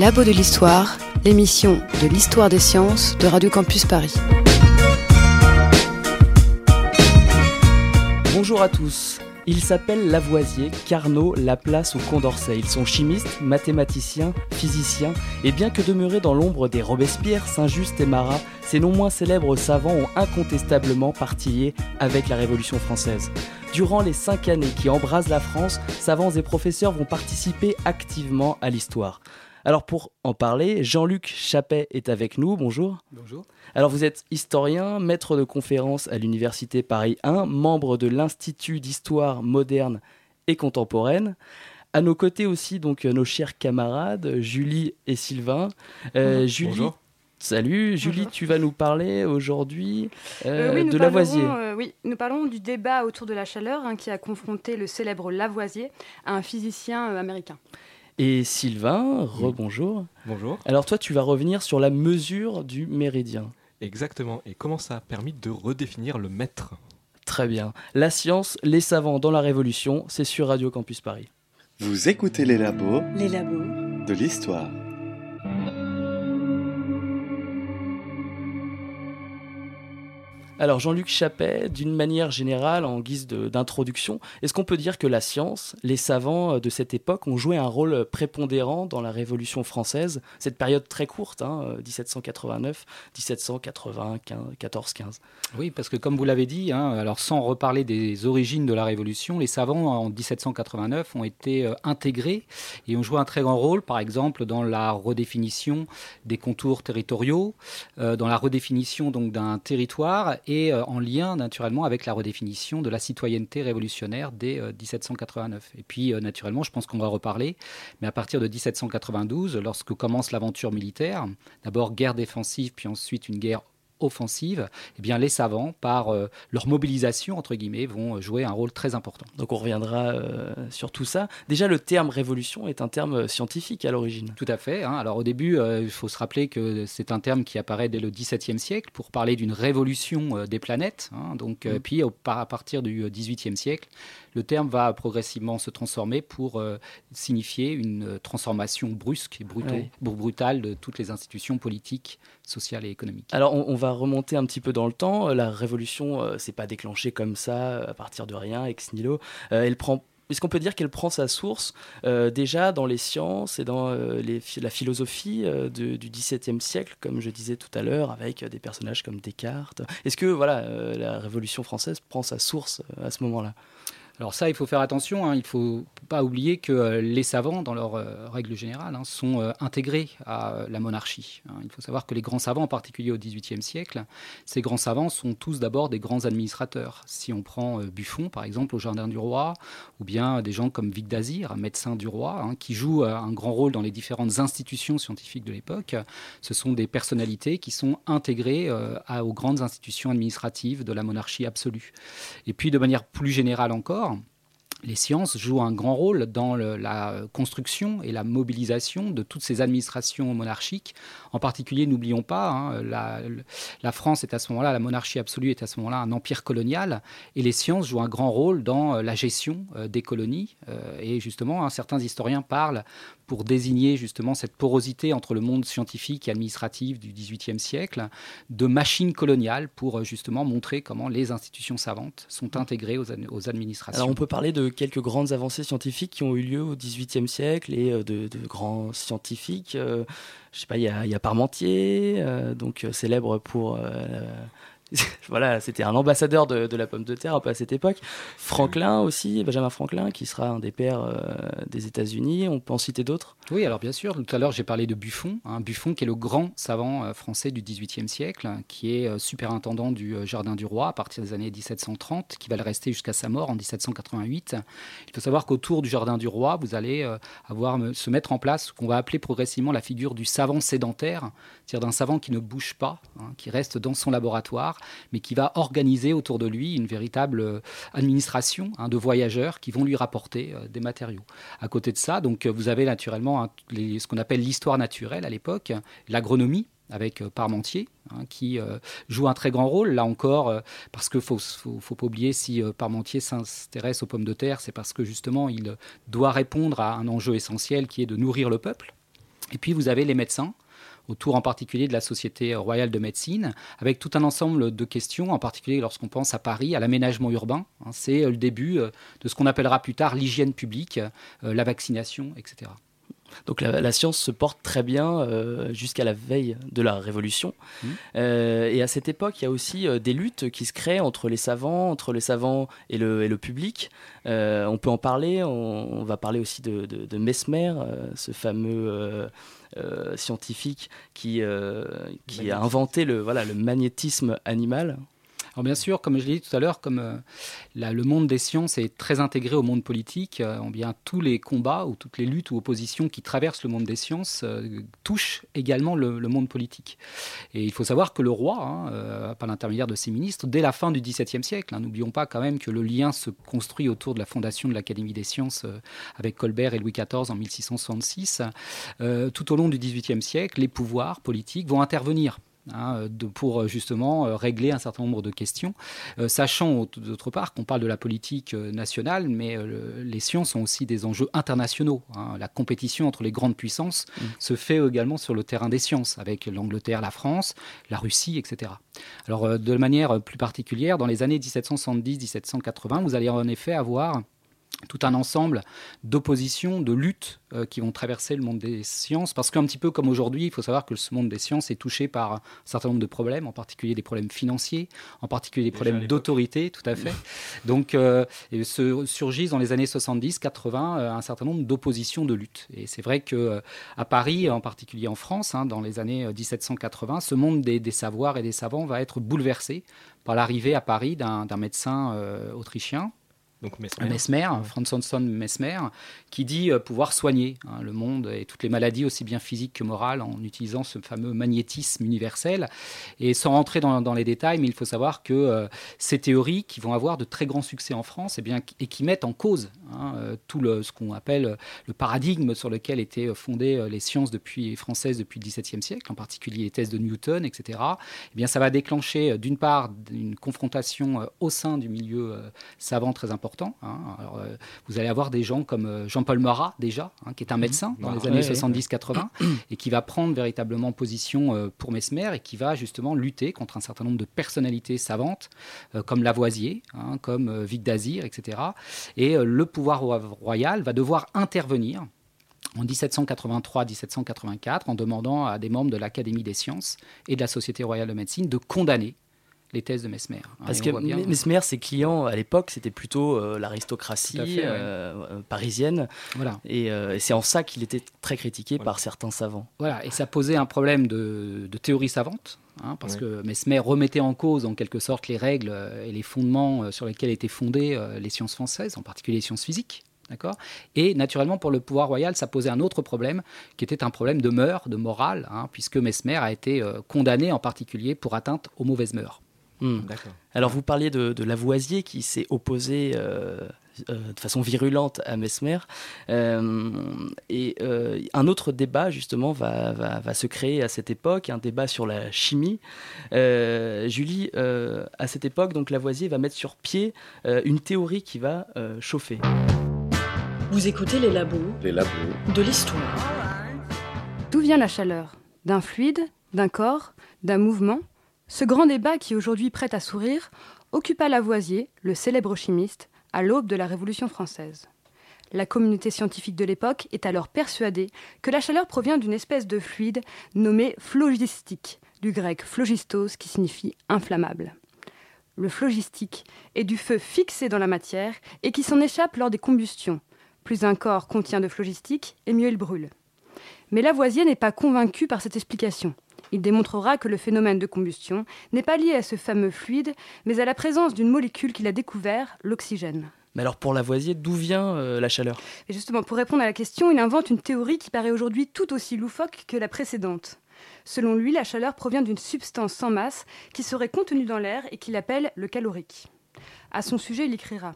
Les labos de l'histoire, l'émission de l'histoire des sciences de Radio Campus Paris. Bonjour à tous. Ils s'appellent Lavoisier, Carnot, Laplace ou Condorcet. Ils sont chimistes, mathématiciens, physiciens, et bien que demeurés dans l'ombre des Robespierre, Saint-Just et Marat, ces non moins célèbres savants ont incontestablement partillé avec la Révolution française. Durant les cinq années qui embrasent la France, savants et professeurs vont participer activement à l'histoire. Alors pour en parler, Jean-Luc Chappet est avec nous. Bonjour. Bonjour. Alors vous êtes historien, maître de conférences à l'Université Paris 1, membre de l'Institut d'histoire moderne et contemporaine. À nos côtés aussi, donc nos chers camarades, Julie et Sylvain. Euh, Julie, Bonjour. Salut, Julie, Bonjour. tu vas nous parler aujourd'hui euh, Euh, oui, nous de parlerons, Lavoisier. euh, oui, nous parlons du débat autour de la chaleur hein, qui a confronté le célèbre Lavoisier à un physicien euh, américain. Et Sylvain, rebonjour. Bonjour. Alors toi, tu vas revenir sur la mesure du méridien. Exactement. Et comment ça a permis de redéfinir le mètre Très bien. La science, les savants dans la Révolution, c'est sur Radio Campus Paris. Vous écoutez les labos Les labos. de l'histoire. Alors Jean-Luc Chappet, d'une manière générale, en guise d'introduction, est-ce qu'on peut dire que la science, les savants euh, de cette époque ont joué un rôle prépondérant dans la Révolution française, cette période très courte, hein, euh, 1789, 1780, 14, 15 Oui, parce que comme vous l'avez dit, hein, alors sans reparler des origines de la Révolution, les savants en 1789 ont été euh, intégrés et ont joué un très grand rôle, par exemple dans la redéfinition des contours territoriaux, euh, dans la redéfinition donc d'un territoire et euh, en lien naturellement avec la redéfinition de la citoyenneté révolutionnaire dès euh, 1789. Et puis euh, naturellement, je pense qu'on va reparler, mais à partir de 1792, lorsque commence l'aventure militaire, d'abord guerre défensive, puis ensuite une guerre offensive, eh bien les savants, par euh, leur mobilisation entre guillemets, vont jouer un rôle très important. Donc on reviendra euh, sur tout ça. Déjà, le terme révolution est un terme euh, scientifique à l'origine. Tout à fait. hein. Alors au début, euh, il faut se rappeler que c'est un terme qui apparaît dès le XVIIe siècle pour parler d'une révolution des planètes. hein. Donc Mhm. puis au- à partir du XVIIIe siècle, le terme va progressivement se transformer pour euh, signifier une euh, transformation brusque et Ouais. brutale de toutes les institutions politiques, sociales et économiques. Alors on, on va remonter un petit peu dans le temps. Euh, La révolution, euh, c'est pas déclenché comme ça à partir de rien, ex nihilo. Euh, elle prend. Est-ce qu'on peut dire qu'elle prend sa source euh, déjà dans les sciences et dans euh, les la philosophie euh, de- du XVIIe siècle, comme je disais tout à l'heure, avec des personnages comme Descartes? Est-ce que voilà, la Révolution française prend sa source à ce moment-là? Alors ça, il faut faire attention. hein. Il ne faut pas oublier que euh, les savants, dans leur euh, règle générale, hein, sont euh, intégrés à la monarchie. hein. Il faut savoir que les grands savants, en particulier au XVIIIe siècle, ces grands savants sont tous d'abord des grands administrateurs. Si on prend Buffon, par exemple, au Jardin du Roi, ou bien des gens comme Vicq d'Azir, médecin du roi, qui euh, un grand rôle dans les différentes institutions scientifiques de l'époque, ce sont des personnalités qui sont intégrées aux grandes institutions administratives de la monarchie absolue. Et puis, de manière plus générale encore, les sciences jouent un grand rôle dans la construction et la mobilisation de toutes ces administrations monarchiques. En particulier, n'oublions pas, hein, la, la France est à ce moment-là, la monarchie absolue est à ce moment-là un empire colonial, et les sciences jouent un grand rôle dans euh, la gestion euh, des colonies. Euh, et justement, hein, certains historiens parlent pour désigner justement cette porosité entre le monde scientifique et administratif du XVIIIe siècle, de machine coloniale pour euh, justement montrer comment les institutions savantes sont intégrées aux, ad- aux administrations. Alors on peut parler de quelques grandes avancées scientifiques qui ont eu lieu au XVIIIe siècle et euh, de, grands scientifiques. euh, je sais pas, il y a, Parmentier, euh, donc célèbre pour. voilà, c'était un ambassadeur de, la pomme de terre à cette époque. Franklin aussi, Benjamin Franklin, qui sera un des pères euh, des États-Unis. On peut en citer d'autres? Oui, alors bien sûr, tout à l'heure j'ai parlé de Buffon, hein, Buffon qui est le grand savant euh, français du XVIIIe siècle, qui est euh, superintendant du Jardin du Roi à partir des années 1730, qui va le rester jusqu'à sa mort en 1788. Il faut savoir qu'autour du Jardin du Roi, vous allez avoir se mettre en place ce qu'on va appeler progressivement la figure du savant sédentaire, c'est-à-dire d'un savant qui ne bouge pas, hein, qui reste dans son laboratoire, mais qui va organiser autour de lui une véritable euh, administration hein, de voyageurs qui vont lui rapporter euh, des matériaux. À côté de ça, donc euh, vous avez naturellement ce qu'on appelle l'histoire naturelle à l'époque, l'agronomie avec Parmentier, hein, qui joue un très grand rôle, là encore, parce qu'il ne faut, faut, pas oublier, si Parmentier s'intéresse aux pommes de terre, c'est parce que justement, il doit répondre à un enjeu essentiel qui est de nourrir le peuple. Et puis vous avez les médecins autour en particulier de la Société royale de médecine, avec tout un ensemble de questions, en particulier lorsqu'on pense à Paris, à l'aménagement urbain. Hein, c'est euh, le début euh, de ce qu'on appellera plus tard l'hygiène publique, euh, la vaccination, etc. Donc la, science se porte très bien jusqu'à la veille de la Révolution. Mmh. et à cette époque, il y a aussi des luttes qui se créent entre les savants, entre les savants et le, et le public. on peut en parler. On, va parler aussi de, de Mesmer, ce fameux scientifique qui, euh, qui a inventé le, voilà, le magnétisme animal. Alors bien sûr, comme je l'ai dit tout à l'heure, comme euh, le monde des sciences est très intégré au monde politique, euh, bien tous les combats ou toutes les luttes ou oppositions qui traversent le monde des sciences euh, touchent également le, monde politique. Et il faut savoir que le roi, hein, par l'intermédiaire de ses ministres, dès la fin du XVIIe siècle, hein, n'oublions pas quand même que le lien se construit autour de la fondation de l'Académie des sciences avec Colbert et Louis XIV en 1666, tout au long du XVIIIe siècle, les pouvoirs politiques vont intervenir Hein, pour euh, justement euh, régler un certain nombre de questions, euh, sachant d'autre part qu'on parle de la politique nationale, mais les sciences ont aussi des enjeux internationaux. Hein. La compétition entre les grandes puissances mm. se fait également sur le terrain des sciences, avec l'Angleterre, la France, la Russie, etc. Alors de manière plus particulière, dans les années 1770-1780, vous allez en effet avoir tout un ensemble d'oppositions, de luttes euh, qui vont traverser le monde des sciences. Parce qu'un petit peu comme aujourd'hui, il faut savoir que ce monde des sciences est touché par un certain nombre de problèmes, en particulier des problèmes financiers, en particulier des problèmes d'autorité, tout à fait. Donc, euh, se surgissent dans les années 70-80 euh, un certain nombre d'oppositions, de luttes. Et c'est vrai que à Paris, en particulier en France, hein, dans les années 1780, ce monde des, des, savoirs et des savants va être bouleversé par l'arrivée à Paris d'un médecin autrichien donc Mesmer, Mesmer Franz Hanson Mesmer, qui dit euh, pouvoir soigner hein, le monde et toutes les maladies, aussi bien physiques que morales, en utilisant ce fameux magnétisme universel. Et sans rentrer dans, les détails, mais il faut savoir que euh, ces théories qui vont avoir de très grands succès en France et, eh bien, et qui mettent en cause hein, euh, tout ce qu'on appelle le paradigme sur lequel étaient fondées les sciences françaises depuis le XVIIe siècle, en particulier les thèses de Newton, etc., eh bien, ça va déclencher d'une part une confrontation au sein du milieu savant très important Hein. Euh, vous allez avoir des gens comme euh, Jean-Paul Marat, déjà, hein, qui est un mhm. médecin dans les années 70-80, et qui va prendre véritablement position euh, pour Mesmer et qui va justement lutter contre un certain nombre de personnalités savantes, comme Lavoisier, hein, comme Vic d'Azir, etc. Et le pouvoir royal va devoir intervenir en 1783-1784 en demandant à des membres de l'Académie des sciences et de la Société royale de médecine de condamner les thèses de Mesmer. Hein, Parce que Mesmer, ses clients à l'époque, c'était plutôt euh, l'aristocratie euh, euh, parisienne. Voilà. Et, c'est en ça qu'il était très critiqué par certains savants. Voilà, et ça posait un problème de, théorie savante. Hein, parce que Mesmer remettait en cause en quelque sorte les règles et les fondements sur lesquels étaient fondées les sciences françaises, en particulier les sciences physiques. D'accord? Et naturellement, pour le pouvoir royal, ça posait un autre problème, qui était un problème de mœurs, de morale, hein, puisque Mesmer a été condamné en particulier pour atteinte aux mauvaises mœurs. Hmm. Alors vous parliez de, Lavoisier qui s'est opposé euh, euh, de façon virulente à Mesmer. Euh, et un autre débat justement va, va, se créer à cette époque, un débat sur la chimie. Julie, à cette époque, donc Lavoisier va mettre sur pied une théorie qui va chauffer. Vous écoutez les labos, les labos de l'histoire. D'où vient la chaleur? D'un fluide? D'un corps? D'un mouvement? Ce grand débat qui aujourd'hui prête à sourire occupa Lavoisier, le célèbre chimiste, à l'aube de la Révolution française. La communauté scientifique de l'époque est alors persuadée que la chaleur provient d'une espèce de fluide nommé phlogistique, du grec phlogistos qui signifie inflammable. Le phlogistique est du feu fixé dans la matière et qui s'en échappe lors des combustions. Plus un corps contient de phlogistique, et mieux il brûle. Mais Lavoisier n'est pas convaincu par cette explication. Il démontrera que le phénomène de combustion n'est pas lié à ce fameux fluide, mais à la présence d'une molécule qu'il a découvert, l'oxygène. Mais alors pour Lavoisier, d'où vient euh, la chaleur? Et justement, pour répondre à la question, il invente une théorie qui paraît aujourd'hui tout aussi loufoque que la précédente. Selon lui, la chaleur provient d'une substance sans masse qui serait contenue dans l'air et qu'il appelle le calorique. À son sujet, il écrira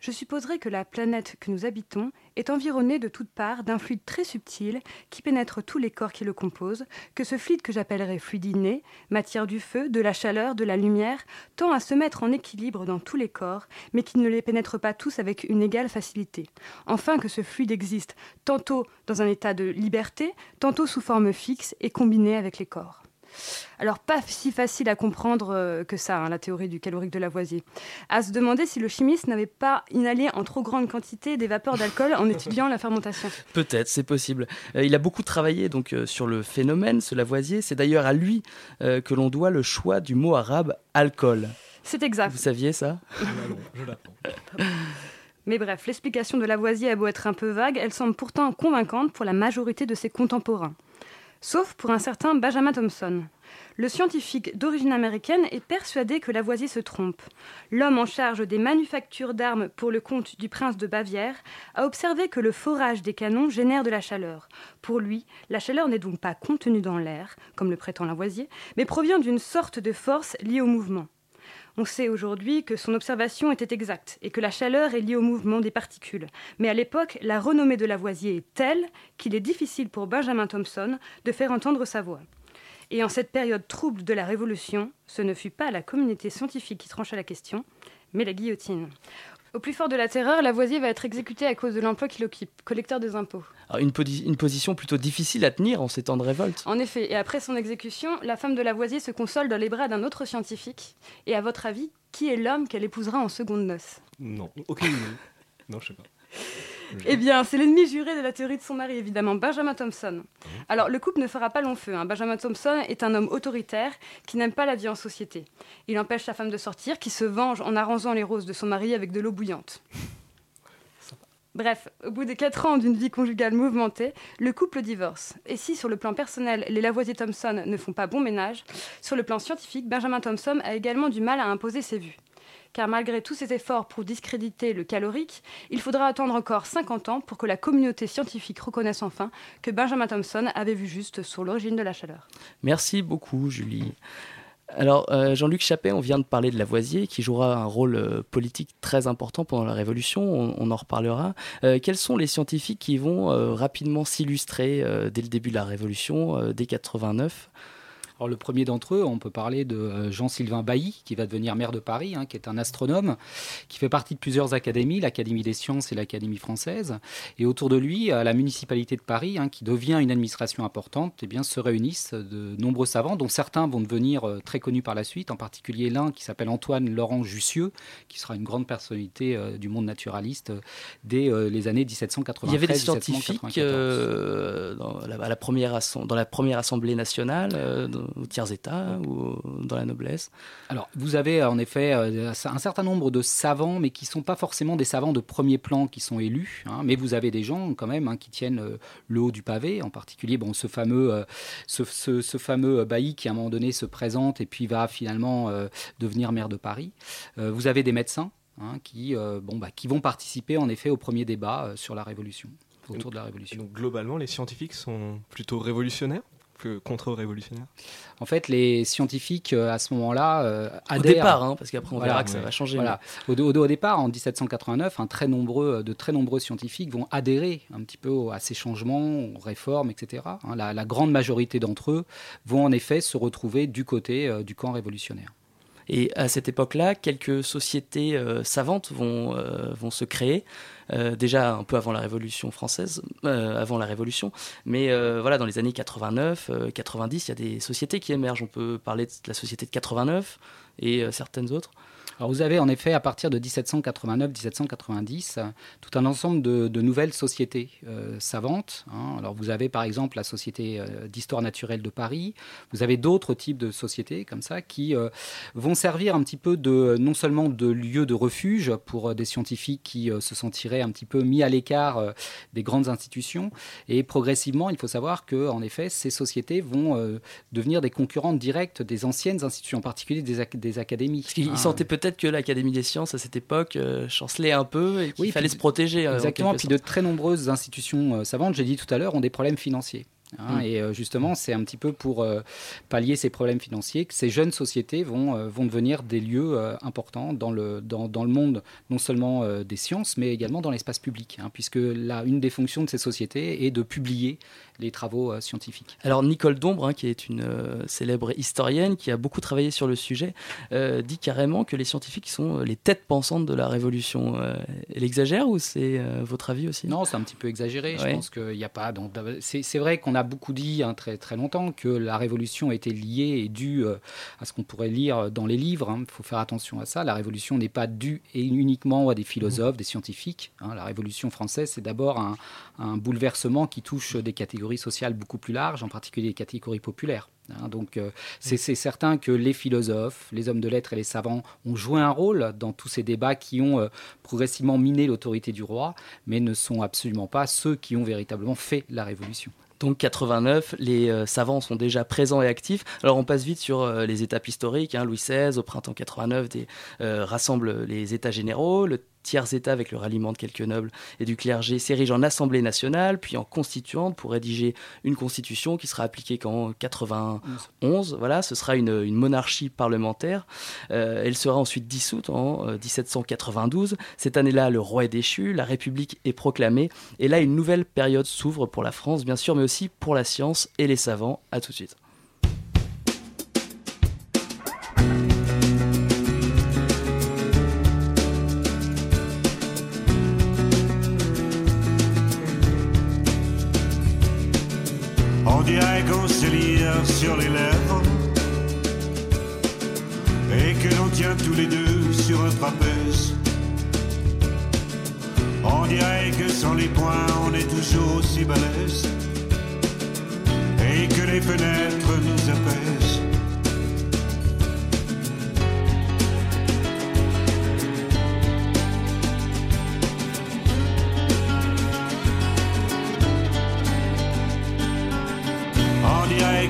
Je supposerai que la planète que nous habitons est environnée de toutes parts d'un fluide très subtil qui pénètre tous les corps qui le composent, que ce fluide que j'appellerai fluide inné, matière du feu, de la chaleur, de la lumière, tend à se mettre en équilibre dans tous les corps, mais qui ne les pénètre pas tous avec une égale facilité. Enfin, que ce fluide existe tantôt dans un état de liberté, tantôt sous forme fixe et combiné avec les corps. Alors pas si facile à comprendre euh, que ça, hein, la théorie du calorique de Lavoisier. À se demander si le chimiste n'avait pas inhalé en trop grande quantité des vapeurs d'alcool en étudiant la fermentation. Peut-être, c'est possible. Euh, il a beaucoup travaillé donc euh, sur le phénomène, ce Lavoisier. C'est d'ailleurs à lui que l'on doit le choix du mot arabe alcool. C'est exact. Vous saviez ça? Je l'apprends. Mais bref, l'explication de Lavoisier a beau être un peu vague, elle semble pourtant convaincante pour la majorité de ses contemporains sauf pour un certain Benjamin Thompson. Le scientifique d'origine américaine est persuadé que Lavoisier se trompe. L'homme en charge des manufactures d'armes pour le compte du prince de Bavière a observé que le forage des canons génère de la chaleur. Pour lui, la chaleur n'est donc pas contenue dans l'air, comme le prétend Lavoisier, mais provient d'une sorte de force liée au mouvement. On sait aujourd'hui que son observation était exacte et que la chaleur est liée au mouvement des particules. Mais à l'époque, la renommée de Lavoisier est telle qu'il est difficile pour Benjamin Thompson de faire entendre sa voix. Et en cette période trouble de la Révolution, ce ne fut pas la communauté scientifique qui trancha la question, mais la guillotine. Au plus fort de la terreur, Lavoisier va être exécuté à cause de l'emploi qu'il occupe, collecteur des impôts. une, une, position plutôt difficile à tenir en ces temps de révolte. En effet, et après son exécution, la femme de Lavoisier se console dans les bras d'un autre scientifique. Et à votre avis, qui est l'homme qu'elle épousera en seconde noce? Non, aucune idée. non, je sais pas. Eh bien, c'est l'ennemi juré de la théorie de son mari, évidemment, Benjamin Thompson. Alors, le couple ne fera pas long feu. Hein. Benjamin Thompson est un homme autoritaire qui n'aime pas la vie en société. Il empêche sa femme de sortir, qui se venge en arrosant les roses de son mari avec de l'eau bouillante. Bref, au bout de quatre ans d'une vie conjugale mouvementée, le couple divorce. Et si sur le plan personnel, les Lavoisier-Thompson ne font pas bon ménage, sur le plan scientifique, Benjamin Thompson a également du mal à imposer ses vues car malgré tous ses efforts pour discréditer le calorique, il faudra attendre encore 50 ans pour que la communauté scientifique reconnaisse enfin que Benjamin Thompson avait vu juste sur l'origine de la chaleur. Merci beaucoup, Julie. Alors, euh, Jean-Luc Chappet, on vient de parler de Lavoisier, qui jouera un rôle euh, politique très important pendant la Révolution, on, en reparlera. Euh, quels sont les scientifiques qui vont rapidement s'illustrer dès le début de la Révolution, dès 89 alors, le premier d'entre eux, on peut parler de euh, Jean-Sylvain Bailly, qui va devenir maire de Paris, hein, qui est un astronome, qui fait partie de plusieurs académies, l'Académie des sciences et l'Académie française. Et autour de lui, à la municipalité de Paris, hein, qui devient une administration importante, eh bien, se réunissent de nombreux savants, dont certains vont devenir euh, très connus par la suite, en particulier l'un qui s'appelle Antoine Laurent Jussieu, qui sera une grande personnalité euh, du monde naturaliste dès les années 1793. Il y avait des scientifiques dans, la, première dans la première Assemblée nationale au tiers-état ou dans la noblesse Alors, vous avez en effet euh, un certain nombre de savants, mais qui ne sont pas forcément des savants de premier plan qui sont élus, hein, mais vous avez des gens quand même hein, qui tiennent euh, le haut du pavé, en particulier bon, ce fameux, euh, ce, fameux Bailly qui à un moment donné se présente et puis va finalement devenir maire de Paris. vous avez des médecins. Hein, qui, bon, bah, qui vont participer en effet au premier débat sur la Révolution, autour de la Révolution. donc globalement, les scientifiques sont plutôt révolutionnaires contre-révolutionnaire En fait, les scientifiques, euh, à ce moment-là, euh, Au départ, hein, parce qu'après on verra que ça va changer. Voilà. Au, au, départ, en 1789, un très nombreux, de très nombreux scientifiques vont adhérer un petit peu à ces changements, aux réformes, etc. Hein, la, grande majorité d'entre eux vont en effet se retrouver du côté euh, du camp révolutionnaire. Et à cette époque-là, quelques sociétés savantes vont, vont se créer. Euh, déjà un peu avant la Révolution française, euh, avant la Révolution, mais euh, voilà, dans les années 89, 90, il y a des sociétés qui émergent. On peut parler de la société de 89 et certaines autres. Alors vous avez en effet à partir de 1789-1790 tout un ensemble de, nouvelles sociétés euh, savantes. Hein. Alors vous avez par exemple la Société euh, d'histoire naturelle de Paris, vous avez d'autres types de sociétés comme ça qui euh, vont servir un petit peu de non seulement de lieu de refuge pour des scientifiques qui se sentiraient un petit peu mis à l'écart des grandes institutions et progressivement il faut savoir que en effet ces sociétés vont devenir des concurrentes directes des anciennes institutions, en particulier des, des académies. Ils sentaient peut-être peut-être que l'Académie des sciences à cette époque euh, chancelait un peu et qu'il fallait se protéger. Euh, exactement. Puis de très nombreuses institutions euh, savantes, j'ai dit tout à l'heure, ont des problèmes financiers. Hein, mm. Et euh, justement, c'est un petit peu pour euh, pallier ces problèmes financiers que ces jeunes sociétés vont, euh, vont devenir des lieux importants dans le, dans, dans, le monde, non seulement des sciences, mais également dans l'espace public, hein, puisque là, une des fonctions de ces sociétés est de publier les travaux scientifiques. Alors Nicole Dombre, hein, qui est une célèbre historienne qui a beaucoup travaillé sur le sujet, dit carrément que les scientifiques sont les têtes pensantes de la révolution. elle exagère ou c'est votre avis aussi? Non, c'est un petit peu exagéré. Je pense qu'il n'y a pas. C'est vrai qu'on a beaucoup dit hein, très, très longtemps que la révolution était liée et due euh, à ce qu'on pourrait lire dans les livres. Il hein. faut faire attention à ça. La révolution n'est pas due et uniquement à des philosophes, des scientifiques. Hein. La révolution française, c'est d'abord un, bouleversement qui touche des catégories sociales beaucoup plus larges, en particulier les catégories populaires. donc euh, c'est certain que les philosophes, les hommes de lettres et les savants ont joué un rôle dans tous ces débats qui ont euh, progressivement miné l'autorité du roi, mais ne sont absolument pas ceux qui ont véritablement fait la révolution. Donc 89, les euh, savants sont déjà présents et actifs. Alors on passe vite sur euh, les étapes historiques. Hein. Louis XVI, au printemps 89, des, euh, rassemble les États généraux. tiers-État avec le ralliement de quelques nobles et du clergé s'érige en Assemblée nationale, puis en constituante pour rédiger une constitution qui sera appliquée qu'en 91. Voilà, ce sera une, monarchie parlementaire. Euh, elle sera ensuite dissoute en 1792. Euh, Cette année-là, le roi est déchu, la République est proclamée, et là, une nouvelle période s'ouvre pour la France, bien sûr, mais aussi pour la science et les savants. À tout de suite. Et que les fenêtres nous apaisent.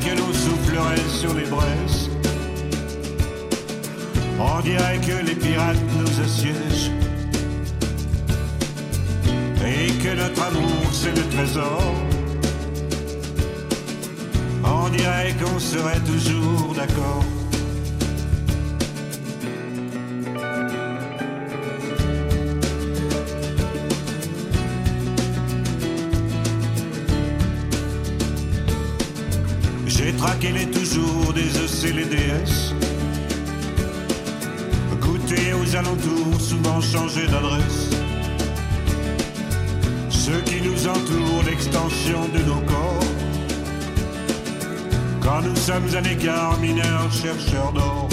que l'on soufflerait sur les braises. On dirait que les pirates nous assiègent. Que notre amour c'est le trésor. On dirait qu'on serait toujours d'accord. qu'elle est toujours des EC les DS. Goûter aux alentours, souvent changer d'adresse. Ceux qui nous entourent, l'extension de nos corps. Quand nous sommes à l'écart, mineurs, chercheurs d'or.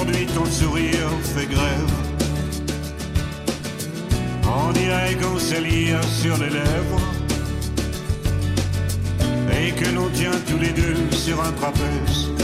Aujourd'hui ton sourire fait grève. On dirait qu'on sait lire sur les lèvres et que l'on tient tous les deux sur un trapèze.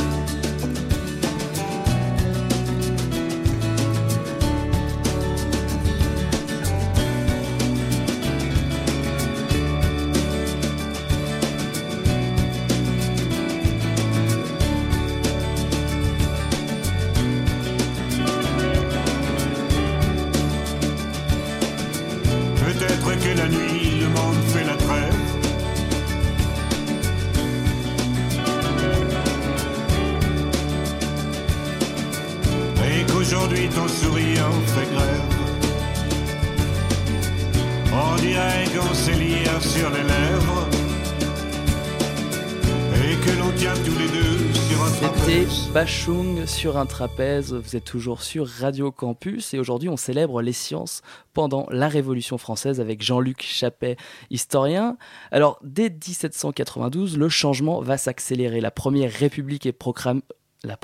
Sur un trapèze, vous êtes toujours sur Radio Campus et aujourd'hui on célèbre les sciences pendant la Révolution française avec Jean-Luc Chappet, historien. Alors dès 1792, le changement va s'accélérer, la première république est proclamée. La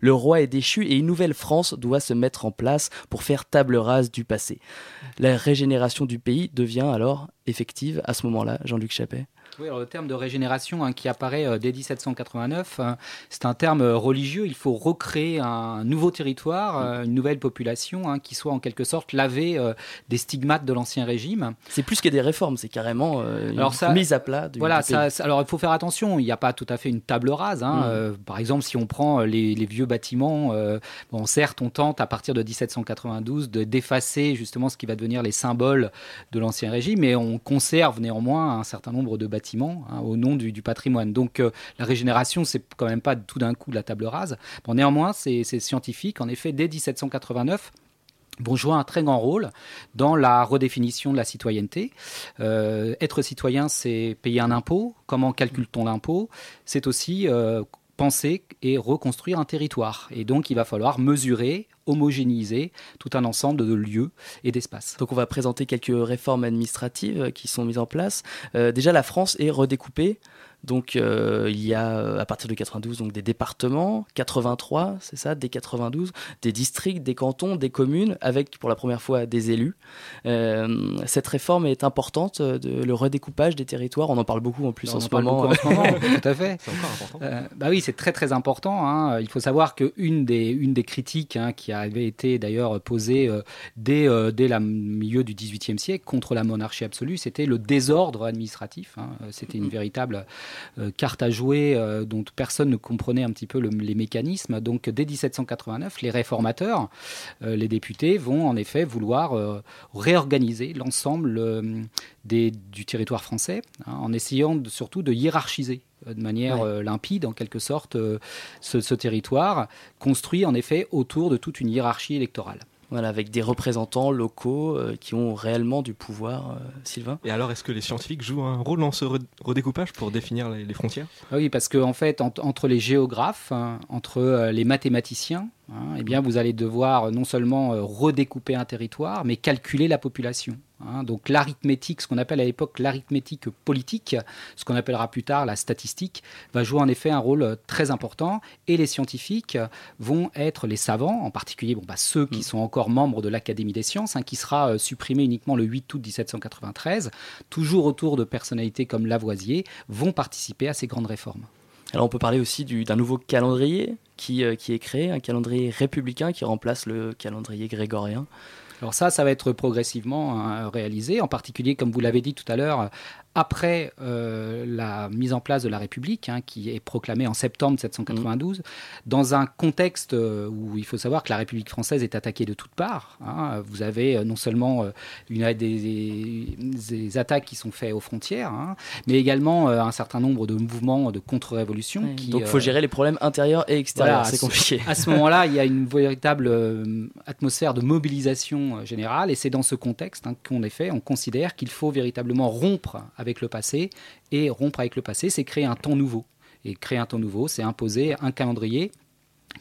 le roi est déchu et une nouvelle France doit se mettre en place pour faire table rase du passé. La régénération du pays devient alors effective à ce moment-là, Jean-Luc Chappet? Oui, alors le terme de régénération hein, qui apparaît euh, dès 1789, euh, c'est un terme euh, religieux. Il faut recréer un nouveau territoire, euh, une nouvelle population hein, qui soit en quelque sorte lavée euh, des stigmates de l'ancien régime. C'est plus que des réformes, c'est carrément une Alors ça- mise à plat du, Voilà, ça, ça- alors il faut faire attention, il n'y a pas tout à fait une table rase. hein. Mm. Par exemple, si on prend les, les vieux bâtiments, bon, certes, on tente à partir de 1792 de d'effacer justement ce qui va devenir les symboles de l'ancien régime, mais on conserve néanmoins un certain nombre de bâtiments hein, au nom du, patrimoine. Donc euh, la régénération, c'est quand même pas tout d'un coup la table rase. Bon, néanmoins, c'est scientifique. En effet, dès 1789, vont jouer un très grand rôle dans la redéfinition de la citoyenneté. Euh, être citoyen, c'est payer un impôt. Comment calcule-t-on l'impôt? C'est aussi euh, penser et reconstruire un territoire. Et donc, il va falloir mesurer, homogénéiser tout un ensemble de lieux et d'espaces. Donc on va présenter quelques réformes administratives qui sont mises en place. Euh, déjà, la France est redécoupée. Donc euh, il y a euh, à partir de 92 donc des départements, 83, c'est ça, dès 92, des districts, des cantons, des communes, avec pour la première fois des élus. Euh, cette réforme est importante, de, le redécoupage des territoires. On en parle beaucoup en plus On en en ce parle moment. beaucoup en ce moment, tout à fait. C'est encore important. Euh, bah oui, c'est très très important. hein. Il faut savoir qu'une des, une des critiques hein, qui avait été d'ailleurs posée euh, dès, euh, dès le milieu du XVIIIe siècle contre la monarchie absolue, c'était le désordre administratif. hein. C'était une véritable euh, carte à jouer euh, dont personne ne comprenait un petit peu le- les mécanismes. Donc dès 1789, les réformateurs, euh, les députés, vont en effet vouloir réorganiser l'ensemble des- du territoire français hein, en essayant de- surtout de hiérarchiser de manière Ouais. euh, limpide, en quelque sorte, euh, ce, ce territoire, construit en effet autour de toute une hiérarchie électorale. Voilà, avec des représentants locaux euh, qui ont réellement du pouvoir, euh, Sylvain. Et alors, est-ce que les scientifiques jouent un rôle dans ce re- redécoupage pour définir les, les frontières? Ah Oui, parce que en fait, ent- entre les géographes, hein, entre euh, les mathématiciens, hein, eh bien, vous allez devoir euh, non seulement euh, redécouper un territoire, mais calculer la population. hein. Donc l'arithmétique, ce qu'on appelle à l'époque l'arithmétique politique, ce qu'on appellera plus tard la statistique, va jouer en effet un rôle euh, très important. Et les scientifiques vont être les savants, en particulier bon, bah, ceux qui sont encore membres de l'Académie des sciences, hein, qui sera euh, supprimée uniquement le 8 août 1793, toujours autour de personnalités comme Lavoisier, vont participer à ces grandes réformes. Alors on peut parler aussi du- d'un nouveau calendrier qui, euh, qui est créé, un calendrier républicain qui remplace le calendrier grégorien. Alors ça, ça va être progressivement hein, réalisé, en particulier, comme vous l'avez dit tout à l'heure, après euh, la mise en place de la République, hein, qui est proclamée en septembre 1792, dans un contexte euh, où il faut savoir que la République française est attaquée de toutes parts. hein. Vous avez euh, non seulement une, des, des attaques qui sont faites aux frontières, hein, mais également un certain nombre de mouvements de contre-révolution. Qui, Donc il euh, faut gérer les problèmes intérieurs et extérieurs, voilà, c'est compliqué. À ce moment-là, il y a une véritable euh, atmosphère de mobilisation générale, et c'est dans ce contexte qu'en effet, on considère qu'il faut véritablement rompre avec le passé, et rompre avec le passé, c'est créer un temps nouveau. Et créer un temps nouveau, c'est imposer un calendrier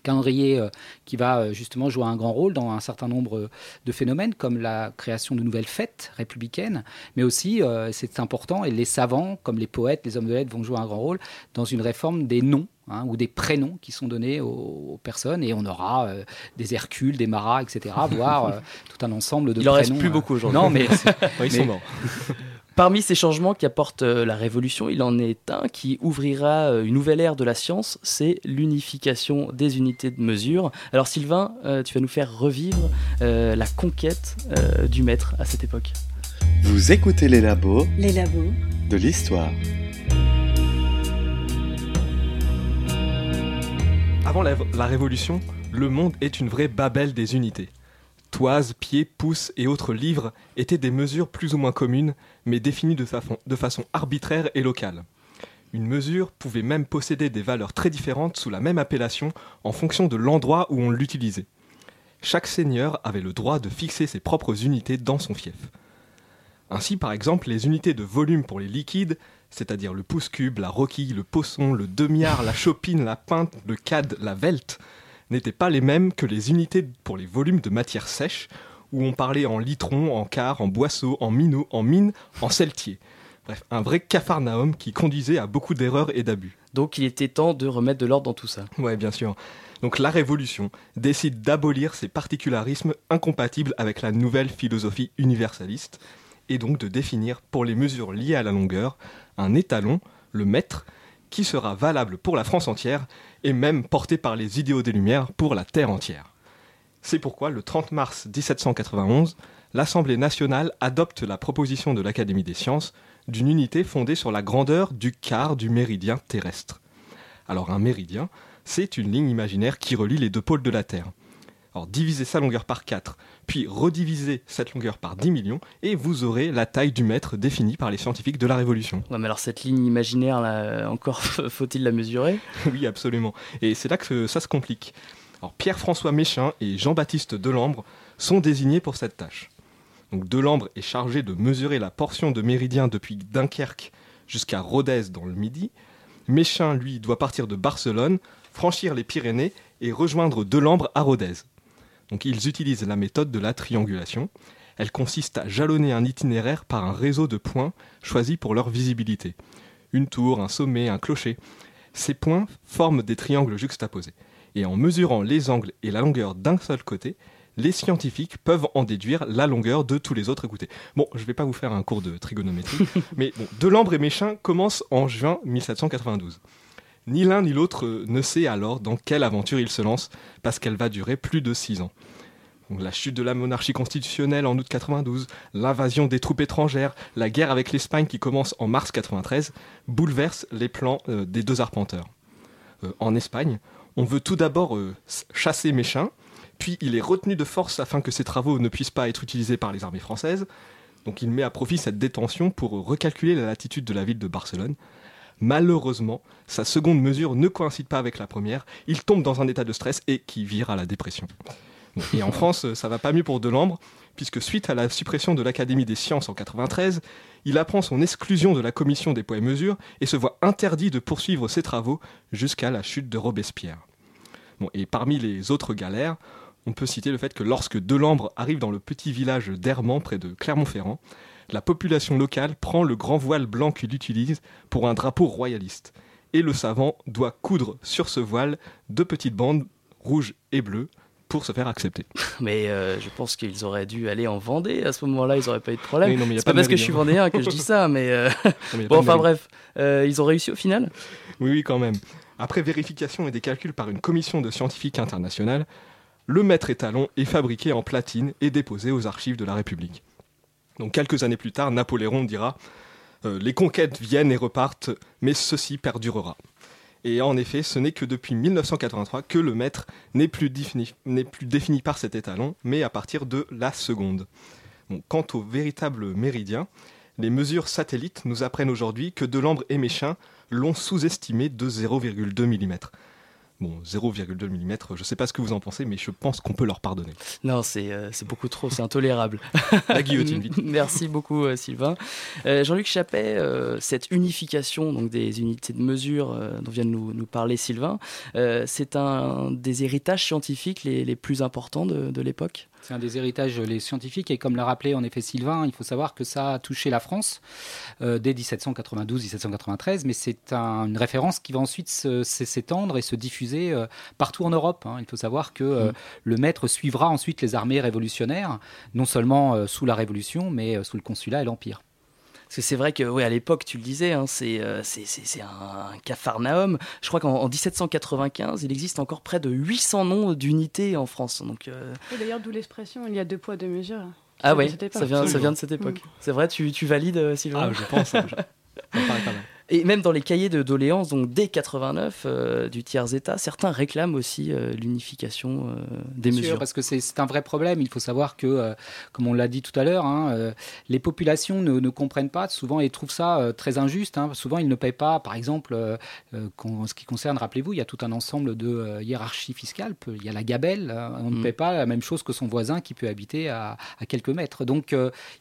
calendrier euh, qui va euh, justement jouer un grand rôle dans un certain nombre de phénomènes comme la création de nouvelles fêtes républicaines, mais aussi, euh, c'est important, et les savants comme les poètes, les hommes de lettres vont jouer un grand rôle dans une réforme des noms hein, ou des prénoms qui sont donnés aux, aux personnes, et on aura euh, des Hercules, des Marat, etc., voire euh, tout un ensemble de Il en prénoms. reste plus euh, beaucoup aujourd'hui. Non, mais Ils sont morts. Parmi ces changements qu'apporte euh, la Révolution, il en est un qui ouvrira euh, une nouvelle ère de la science, c'est l'unification des unités de mesure. Alors Sylvain, euh, tu vas nous faire revivre la conquête du maître à cette époque. Vous écoutez les labos Les labos. de l'histoire. Avant la, la Révolution, le monde est une vraie babelle des unités. Toises, pieds, pouces et autres livres étaient des mesures plus ou moins communes, mais définies de, fa- de façon arbitraire et locale. Une mesure pouvait même posséder des valeurs très différentes sous la même appellation en fonction de l'endroit où on l'utilisait. Chaque seigneur avait le droit de fixer ses propres unités dans son fief. Ainsi, par exemple, les unités de volume pour les liquides, c'est-à-dire le pouce-cube, la roquille, le poisson, le demi-art, la chopine, la pinte, le cad, la velte, n'étaient pas les mêmes que les unités pour les volumes de matière sèche, où on parlait en litron, en quart, en boisseau, en minot, en mine, en celtier. Bref, un vrai cafarnaum qui conduisait à beaucoup d'erreurs et d'abus. Donc il était temps de remettre de l'ordre dans tout ça. Ouais, bien sûr. Donc la Révolution décide d'abolir ces particularismes incompatibles avec la nouvelle philosophie universaliste et donc de définir pour les mesures liées à la longueur un étalon, le mètre, qui sera valable pour la France entière et même porté par les idéaux des Lumières pour la Terre entière. C'est pourquoi le 30 mars 1791, l'Assemblée nationale adopte la proposition de l'Académie des sciences d'une unité fondée sur la grandeur du quart du méridien terrestre. Alors un méridien, c'est une ligne imaginaire qui relie les deux pôles de la Terre. Alors divisez sa longueur par 4, puis redivisez cette longueur par 10 millions, et vous aurez la taille du mètre définie par les scientifiques de la Révolution. Ouais, mais alors cette ligne imaginaire, là, encore faut-il la mesurer? Oui, absolument. Et c'est là que ça se complique. Alors Pierre-François Méchin et Jean-Baptiste Delambre sont désignés pour cette tâche. Donc Delambre est chargé de mesurer la portion de méridien depuis Dunkerque jusqu'à Rodez dans le Midi. Méchin, lui, doit partir de Barcelone, franchir les Pyrénées et rejoindre Delambre à Rodez. Donc ils utilisent la méthode de la triangulation. Elle consiste à jalonner un itinéraire par un réseau de points choisis pour leur visibilité. Une tour, un sommet, un clocher. Ces points forment des triangles juxtaposés. Et en mesurant les angles et la longueur d'un seul côté, les scientifiques peuvent en déduire la longueur de tous les autres écoutés. Bon, je ne vais pas vous faire un cours de trigonométrie, mais bon, Delambre et Méchin commencent en juin 1792. Ni l'un ni l'autre ne sait alors dans quelle aventure il se lance, parce qu'elle va durer plus de six ans. la chute de la monarchie constitutionnelle en août 92, l'invasion des troupes étrangères, la guerre avec l'Espagne qui commence en mars 93, bouleversent les plans euh, des deux arpenteurs. Euh, en Espagne, on veut tout d'abord euh, chasser Méchin, puis il est retenu de force afin que ses travaux ne puissent pas être utilisés par les armées françaises. Donc il met à profit cette détention pour recalculer la latitude de la ville de Barcelone. Malheureusement, sa seconde mesure ne coïncide pas avec la première. Il tombe dans un état de stress et qui vire à la dépression. Et en France, ça va pas mieux pour Delambre, puisque suite à la suppression de l'Académie des sciences en 93, il apprend son exclusion de la commission des poids et mesures et se voit interdit de poursuivre ses travaux jusqu'à la chute de Robespierre. et parmi les autres galères, on peut citer le fait que lorsque Delambre arrive dans le petit village d'Hermant près de Clermont-Ferrand, la population locale prend le grand voile blanc qu'il utilise pour un drapeau royaliste. Et le savant doit coudre sur ce voile deux petites bandes rouges et bleues pour se faire accepter. Mais euh, je pense qu'ils auraient dû aller en Vendée à ce moment-là, ils n'auraient pas eu de problème. c'est pas, parce que je suis vendéen que je dis ça, mais euh, bon, enfin bref, euh, ils ont réussi au final? Oui, oui, quand même. Après vérification et des calculs par une commission de scientifiques internationale, le maître étalon est fabriqué en platine et déposé aux archives de la République. Donc quelques années plus tard, Napoléon dira euh, Les conquêtes viennent et repartent, mais ceci perdurera. Et en effet, ce n'est que depuis 1983 que le mètre n'est plus, défini, par cet étalon, mais à partir de la seconde. quant au véritable méridien, les mesures satellites nous apprennent aujourd'hui que Delambre et Méchin l'ont sous-estimé de 0,2 mm. Bon, 0,2 mm, je ne sais pas ce que vous en pensez, mais je pense qu'on peut leur pardonner. Non, c'est euh, beaucoup trop, c'est intolérable. La guillotine, vite. Merci beaucoup, euh, Sylvain. Euh, Jean-Luc Chappet, cette unification donc, des unités de mesure dont vient de nous, nous parler Sylvain, c'est un des héritages scientifiques les, les plus importants de, de l'époque? C'est un des héritages les scientifiques et comme l'a rappelé en effet Sylvain, il faut savoir que ça a touché la France euh, dès 1792-1793, mais c'est une référence qui va ensuite s'étendre et se diffuser euh, partout en Europe. Hein. Il faut savoir que euh, mm. le maître suivra ensuite les armées révolutionnaires, non seulement sous la Révolution, mais sous le Consulat et l'Empire. Parce que c'est vrai que, oui, à l'époque, tu le disais, hein, c'est euh, un, un cafarnaum. Je crois qu'en 1795, il existe encore près de 800 noms d'unités en France. Donc, euh, D'ailleurs, d'où l'expression il y a deux poids, deux mesures. Ah oui, ça vient, ça vient de cette époque. C'est vrai, tu, tu valides, euh, Sylvain? Ah, je pense. Hein, Et même dans les cahiers de doléances, donc dès 89 euh, du tiers-État, certains réclament aussi euh, l'unification euh, des Bien mesures. sûr, parce que c'est un vrai problème. Il faut savoir que, euh, comme on l'a dit tout à l'heure, hein, les populations ne, ne comprennent pas souvent et trouvent ça très injuste. hein. Souvent, ils ne payent pas, par exemple, en ce qui concerne, rappelez-vous, il y a tout un ensemble de hiérarchies fiscales. Il y a la gabelle, euh, on ne Mm. paie pas la même chose que son voisin qui peut habiter à, à quelques mètres. Donc,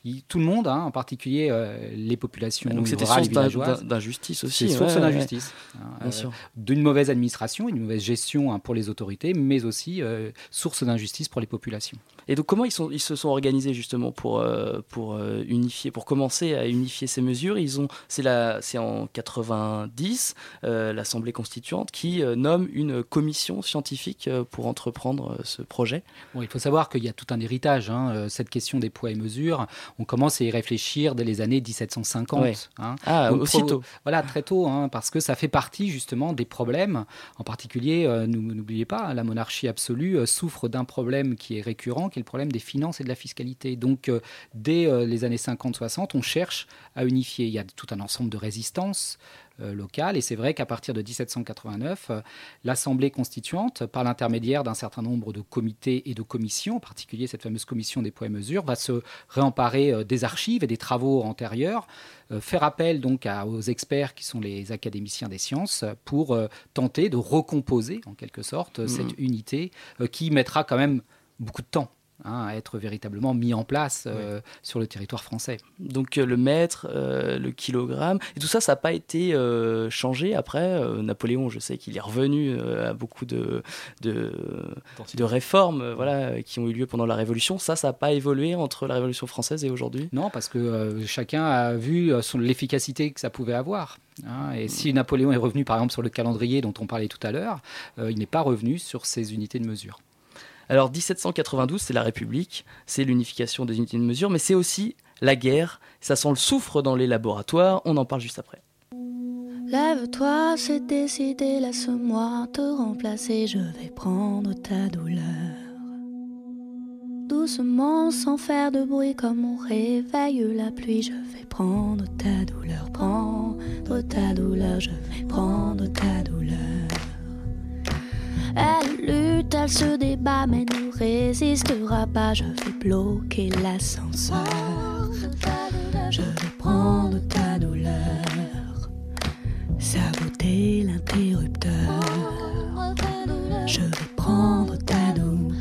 il- tout le monde, hein, en particulier les populations donc c'était source d'in- villageoises, d'in- d'injustice aussi. c'est ouais, source ouais, d'injustice. hein, sûr. d'une mauvaise administration, une mauvaise gestion hein, pour les autorités, mais aussi euh, source d'injustice pour les populations. Et donc comment ils, sont, ils se sont organisés justement pour, euh, pour euh, unifier, pour commencer à unifier ces mesures? Ils ont, c'est la, c'est en 90 euh, l'Assemblée constituante qui nomme une commission scientifique pour entreprendre ce projet. Bon, il faut savoir qu'il y a tout un héritage. hein, cette question des poids et mesures, on commence à y réfléchir dès les années 1750. Ouais. hein. Ah, Donc, aussitôt. Voilà, très tôt, hein, parce que ça fait partie justement des problèmes. En particulier, nou- n'oubliez pas, la monarchie absolue souffre d'un problème qui est récurrent, qui est le problème des finances et de la fiscalité. Donc, euh, dès euh, les années 50-60, on cherche à unifier. Il y a tout un ensemble de résistances euh, locales, et c'est vrai qu'à partir de 1789, euh, l'Assemblée constituante, par l'intermédiaire d'un certain nombre de comités et de commissions, en particulier cette fameuse commission des poids et mesures, va se réemparer des archives et des travaux antérieurs, faire appel donc à- aux experts qui sont les académiciens des sciences pour tenter de recomposer en quelque sorte cette unité euh, qui mettra quand même beaucoup de temps hein, à être véritablement mis en place euh, sur le territoire français. Donc euh, le mètre, euh, le kilogramme, et tout ça, ça n'a pas été euh, changé après. Napoléon, je sais qu'il est revenu à beaucoup de, de, de réformes voilà, qui ont eu lieu pendant la Révolution. Ça, ça n'a pas évolué entre la Révolution française et aujourd'hui? Non, parce que chacun a vu l'efficacité que ça pouvait avoir. hein. et si Napoléon est revenu par exemple sur le calendrier dont on parlait tout à l'heure, euh, il n'est pas revenu sur ces unités de mesure. Alors 1792, c'est la République, c'est l'unification des unités de mesure, mais c'est aussi la guerre. Ça sent le soufre dans les laboratoires, on en parle juste après. Lève-toi, c'est décidé, laisse-moi te remplacer, je vais prendre ta douleur. Doucement, sans faire de bruit, comme on réveille la pluie, je vais prendre ta douleur, prendre ta douleur, je vais prendre ta douleur. Elle lutte, elle se débat, mais ne résistera pas, je vais bloquer l'ascenseur. Je vais prendre ta douleur saboter l'interrupteur. Je vais prendre ta douleur.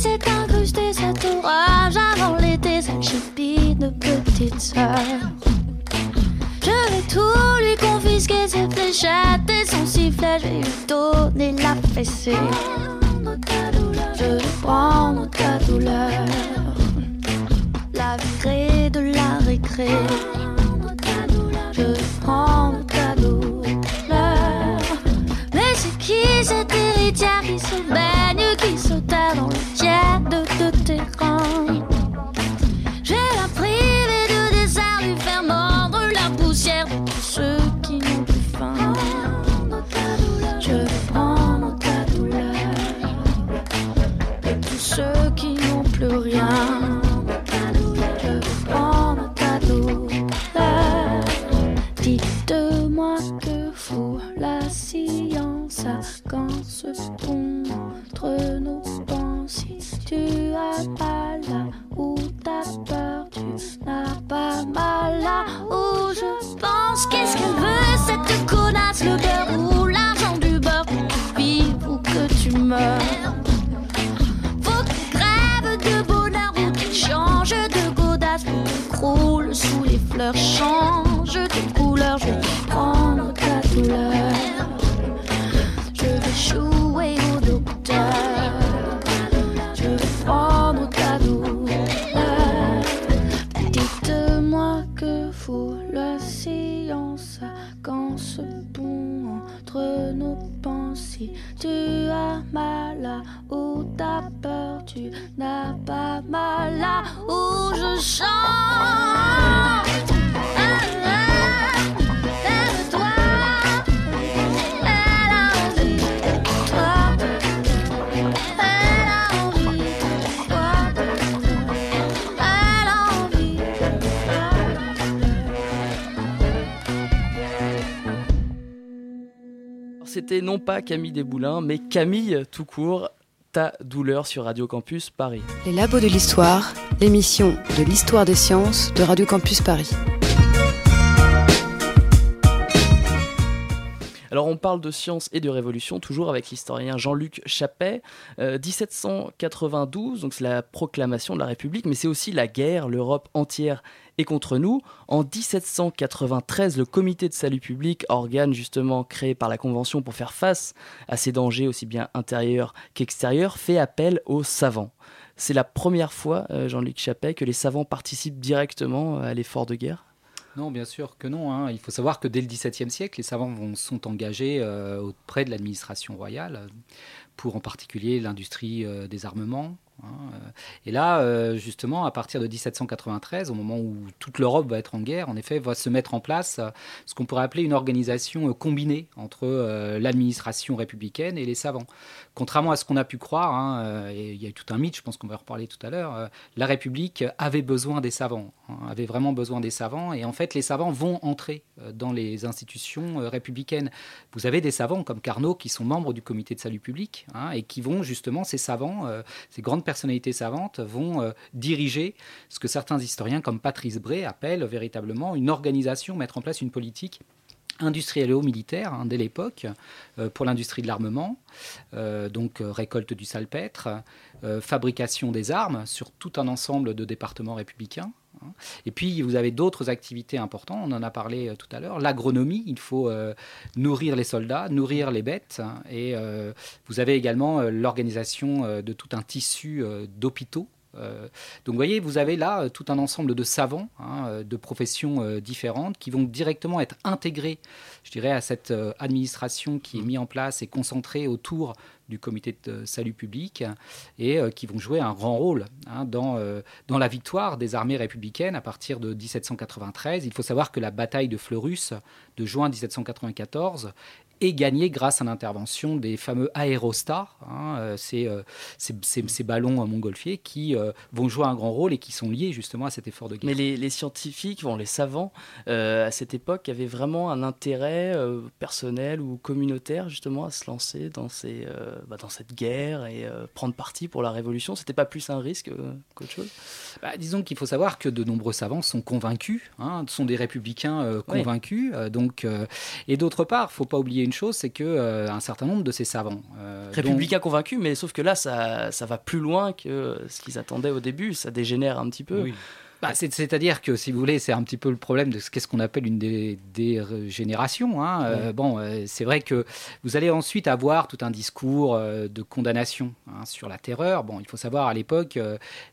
C'est incrusté cet orage avant l'été, cette chipie de petite sœur? Je vais tout lui confisquer, ses fléchettes et son sifflet, je vais lui donner la fessée. Je vais prendre ta douleur, la virer de la récré. où t'as peur, tu n'as pas mal là où je chante. c'était non pas Camille Desboulins, mais Camille tout court, ta douleur sur Radio Campus Paris. Les labos de l'histoire, l'émission de l'histoire des sciences de Radio Campus Paris. Alors on parle de science et de révolution, toujours avec l'historien Jean-Luc Chappet. 1792, euh, donc c'est la proclamation de la République, mais c'est aussi la guerre, l'Europe entière est contre nous. En 1793, le comité de salut public, organe justement créé par la Convention pour faire face à ces dangers aussi bien intérieurs qu'extérieurs, fait appel aux savants. C'est la première fois, euh, Jean-Luc Chappet, que les savants participent directement à l'effort de guerre? Non, bien sûr que non. Hein. Il faut savoir que dès le XVIIe siècle, les savants sont engagés euh, auprès de l'administration royale pour en particulier l'industrie euh, des armements, euh. Et là, euh, justement, à partir de 1793, au moment où toute l'Europe va être en guerre, en effet, va se mettre en place euh, ce qu'on pourrait appeler une organisation combinée entre l'administration républicaine et les savants. Contrairement à ce qu'on a pu croire, hein, et il y a eu tout un mythe, je pense qu'on va en reparler tout à l'heure, la République avait besoin des savants, hein, avait vraiment besoin des savants, et en fait, les savants vont entrer dans les institutions républicaines. Vous avez des savants comme Carnot qui sont membres du comité de salut public, et qui vont justement, ces savants, ces grandes personnalités savantes vont euh, diriger ce que certains historiens comme Patrice Bray appellent véritablement une organisation, mettre en place une politique industrielle ou militaire hein, dès l'époque euh, pour l'industrie de l'armement, euh, donc récolte du salpêtre, fabrication des armes sur tout un ensemble de départements républicains. Hein. Et puis, vous avez d'autres activités importantes, on en a parlé tout à l'heure. L'agronomie, il faut nourrir les soldats, nourrir les bêtes. Hein, et vous avez également l'organisation de tout un tissu d'hôpitaux donc vous voyez, vous avez là tout un ensemble de savants, hein, de professions différentes, qui vont directement être intégrés, je dirais, à cette administration qui est mise en place et concentrée autour du comité de salut public et euh, qui vont jouer un grand rôle hein, dans, euh, dans la victoire des armées républicaines à partir de 1793. Il faut savoir que la bataille de Fleurus de juin 1794 est gagnée grâce à l'intervention des fameux aérostats, hein, euh, ces, ces, ballons montgolfiers qui vont jouer un grand rôle et qui sont liés justement à cet effort de guerre. Mais les, les scientifiques, bon, les savants, à cette époque, avaient vraiment un intérêt personnel ou communautaire justement à se lancer dans ces, bah, dans cette guerre et euh, prendre parti pour la révolution C'était pas plus un risque euh, qu'autre chose? Bah, Disons qu'il faut savoir que de nombreux savants sont convaincus, hein, sont des républicains euh, convaincus. donc, et d'autre part, faut pas oublier une chose, c'est que un certain nombre de ces savants, républicains convaincus, mais sauf que là, ça, ça va plus loin que ce qu'ils attendaient au début. Ça dégénère un petit peu. Oui. Bah, c'est-à-dire que, si vous voulez, c'est un petit peu le problème de ce qu'est-ce qu'on appelle une des, des générations. Hein. Euh, bon, euh, c'est vrai que vous allez ensuite avoir tout un discours euh, de condamnation hein, sur la terreur. Bon, il faut savoir, à l'époque,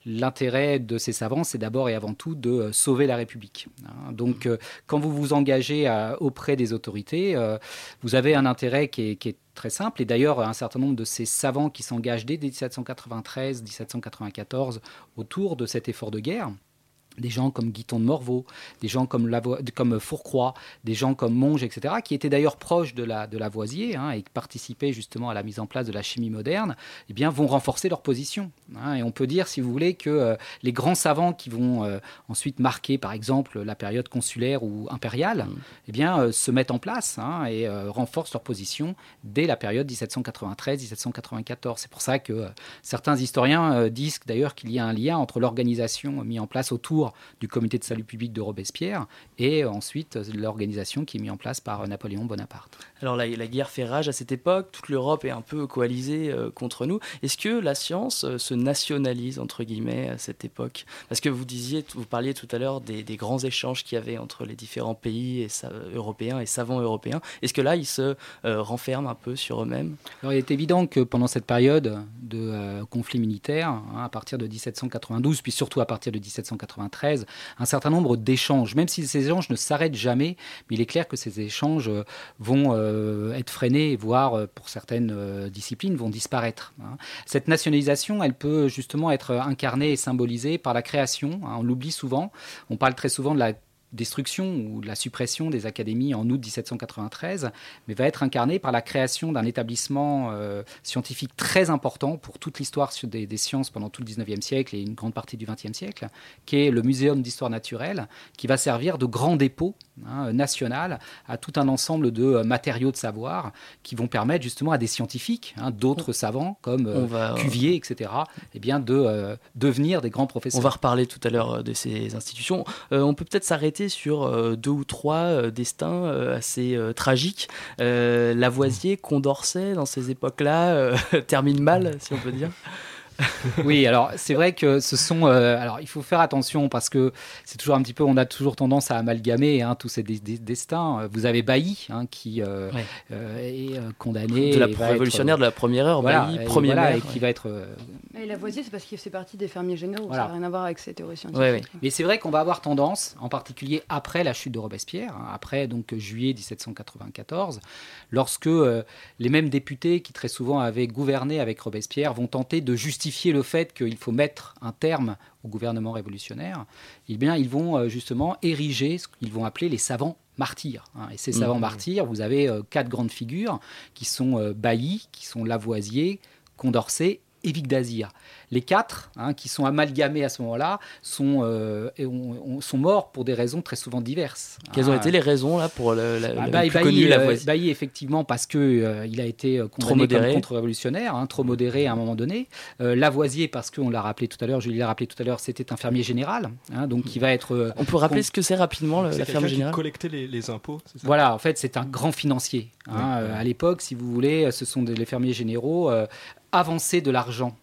l'intérêt de ces savants, c'est d'abord et avant tout de sauver la République. Hein. Donc, quand vous vous engagez auprès des autorités, vous avez un intérêt qui est, qui est très simple. Et d'ailleurs, un certain nombre de ces savants qui s'engagent dès 1793-1794 autour de cet effort de guerre, des gens comme Guiton de Morveau, des gens comme, comme Fourcroy, des gens comme Monge, etc., qui étaient d'ailleurs proches de, la, de Lavoisier hein, et qui participaient justement à la mise en place de la chimie moderne, eh bien, vont renforcer leur position. Hein. et on peut dire, si vous voulez, que euh, les grands savants qui vont euh, ensuite marquer, par exemple, la période consulaire ou impériale, mmh. eh bien, euh, se mettent en place hein, et renforcent leur position dès la période 1793-1794. C'est pour ça que certains historiens disent d'ailleurs qu'il y a un lien entre l'organisation mise en place autour du comité de salut public de Robespierre et ensuite l'organisation qui est mise en place par Napoléon Bonaparte. Alors la, la, guerre fait rage à cette époque, toute l'Europe est un peu coalisée euh, contre nous. Est-ce que la science euh, se nationalise entre guillemets à cette époque? Parce que vous disiez, vous parliez tout à l'heure des, grands échanges qu'il y avait entre les différents pays et, européens et savants européens. Est-ce que là ils se euh, renferment un peu sur eux-mêmes? Alors il est évident que pendant cette période de conflit militaire, hein, à partir de 1792, puis surtout à partir de 1793, un certain nombre d'échanges, même si ces échanges ne s'arrêtent jamais, mais il est clair que ces échanges euh, vont euh, être freinés, voire euh, pour certaines disciplines vont disparaître. Hein. Cette nationalisation, elle peut justement être incarnée et symbolisée par la création. Hein. on l'oublie souvent. On parle très souvent de la destruction ou la suppression des académies en août 1793, mais va être incarné par la création d'un établissement euh, scientifique très important pour toute l'histoire des, des, sciences pendant tout le 19e siècle et une grande partie du 20e siècle, qui est le Muséum d'histoire naturelle, qui va servir de grand dépôt hein, national à tout un ensemble de euh, matériaux de savoir qui vont permettre justement à des scientifiques, hein, d'autres savants comme euh, va, Cuvier, etc., eh bien de euh, devenir des grands professeurs. On va reparler tout à l'heure de ces institutions. Euh, on peut peut-être s'arrêter sur euh, deux ou trois euh, destins euh, assez tragiques. Lavoisier, Condorcet, dans ces époques-là, termine mal, si on peut dire. oui, alors c'est vrai que ce sont. euh, alors il faut faire attention parce que c'est toujours un petit peu. On a toujours tendance à amalgamer hein, tous ces des- des- destins. Vous avez Bailly hein, qui euh, Ouais. euh, est euh, condamné. de la révolutionnaire être, de la première heure, voilà, Bailly, et premier voilà, maire, et qui ouais. va être. euh, Et Lavoisier, c'est parce qu'il fait partie des fermiers généraux. Voilà. Ça n'a rien à voir avec ces théories scientifiques. Ouais, ouais. Mais c'est vrai qu'on va avoir tendance, en particulier après la chute de Robespierre, hein, après donc juillet 1794, lorsque euh, les mêmes députés qui très souvent avaient gouverné avec Robespierre vont tenter de justifier le fait qu'il faut mettre un terme au gouvernement révolutionnaire, eh bien ils vont euh, justement ériger ce qu'ils vont appeler les savants martyrs. hein. Et ces savants Mhm. martyrs, vous avez euh, quatre grandes figures qui sont Bailly, qui sont Lavoisier, Condorcet Vic d'Azir. Les quatre, hein, qui sont amalgamés à ce moment-là, sont, euh, et sont morts pour des raisons très souvent diverses. Quelles ont Hein. été les raisons là pour le, la, Bah, la Bailly, plus connue, euh, Lavoisier Bailly, effectivement, parce que euh, il a été euh, condamné modéré. comme contre-révolutionnaire, hein, trop modéré à un moment donné. Euh, Lavoisier, parce qu'on l'a rappelé tout à l'heure, Julie l'a rappelé tout à l'heure, c'était un fermier général, hein, donc qui va être. euh, On peut rappeler ce que c'est rapidement le- la ferme qui générale collectait les, les impôts, ça? Voilà, en fait, c'est un grand financier. hein. Ouais, Euh, ouais. à l'époque, si vous voulez, ce sont des, les fermiers généraux euh, avancer de l'argent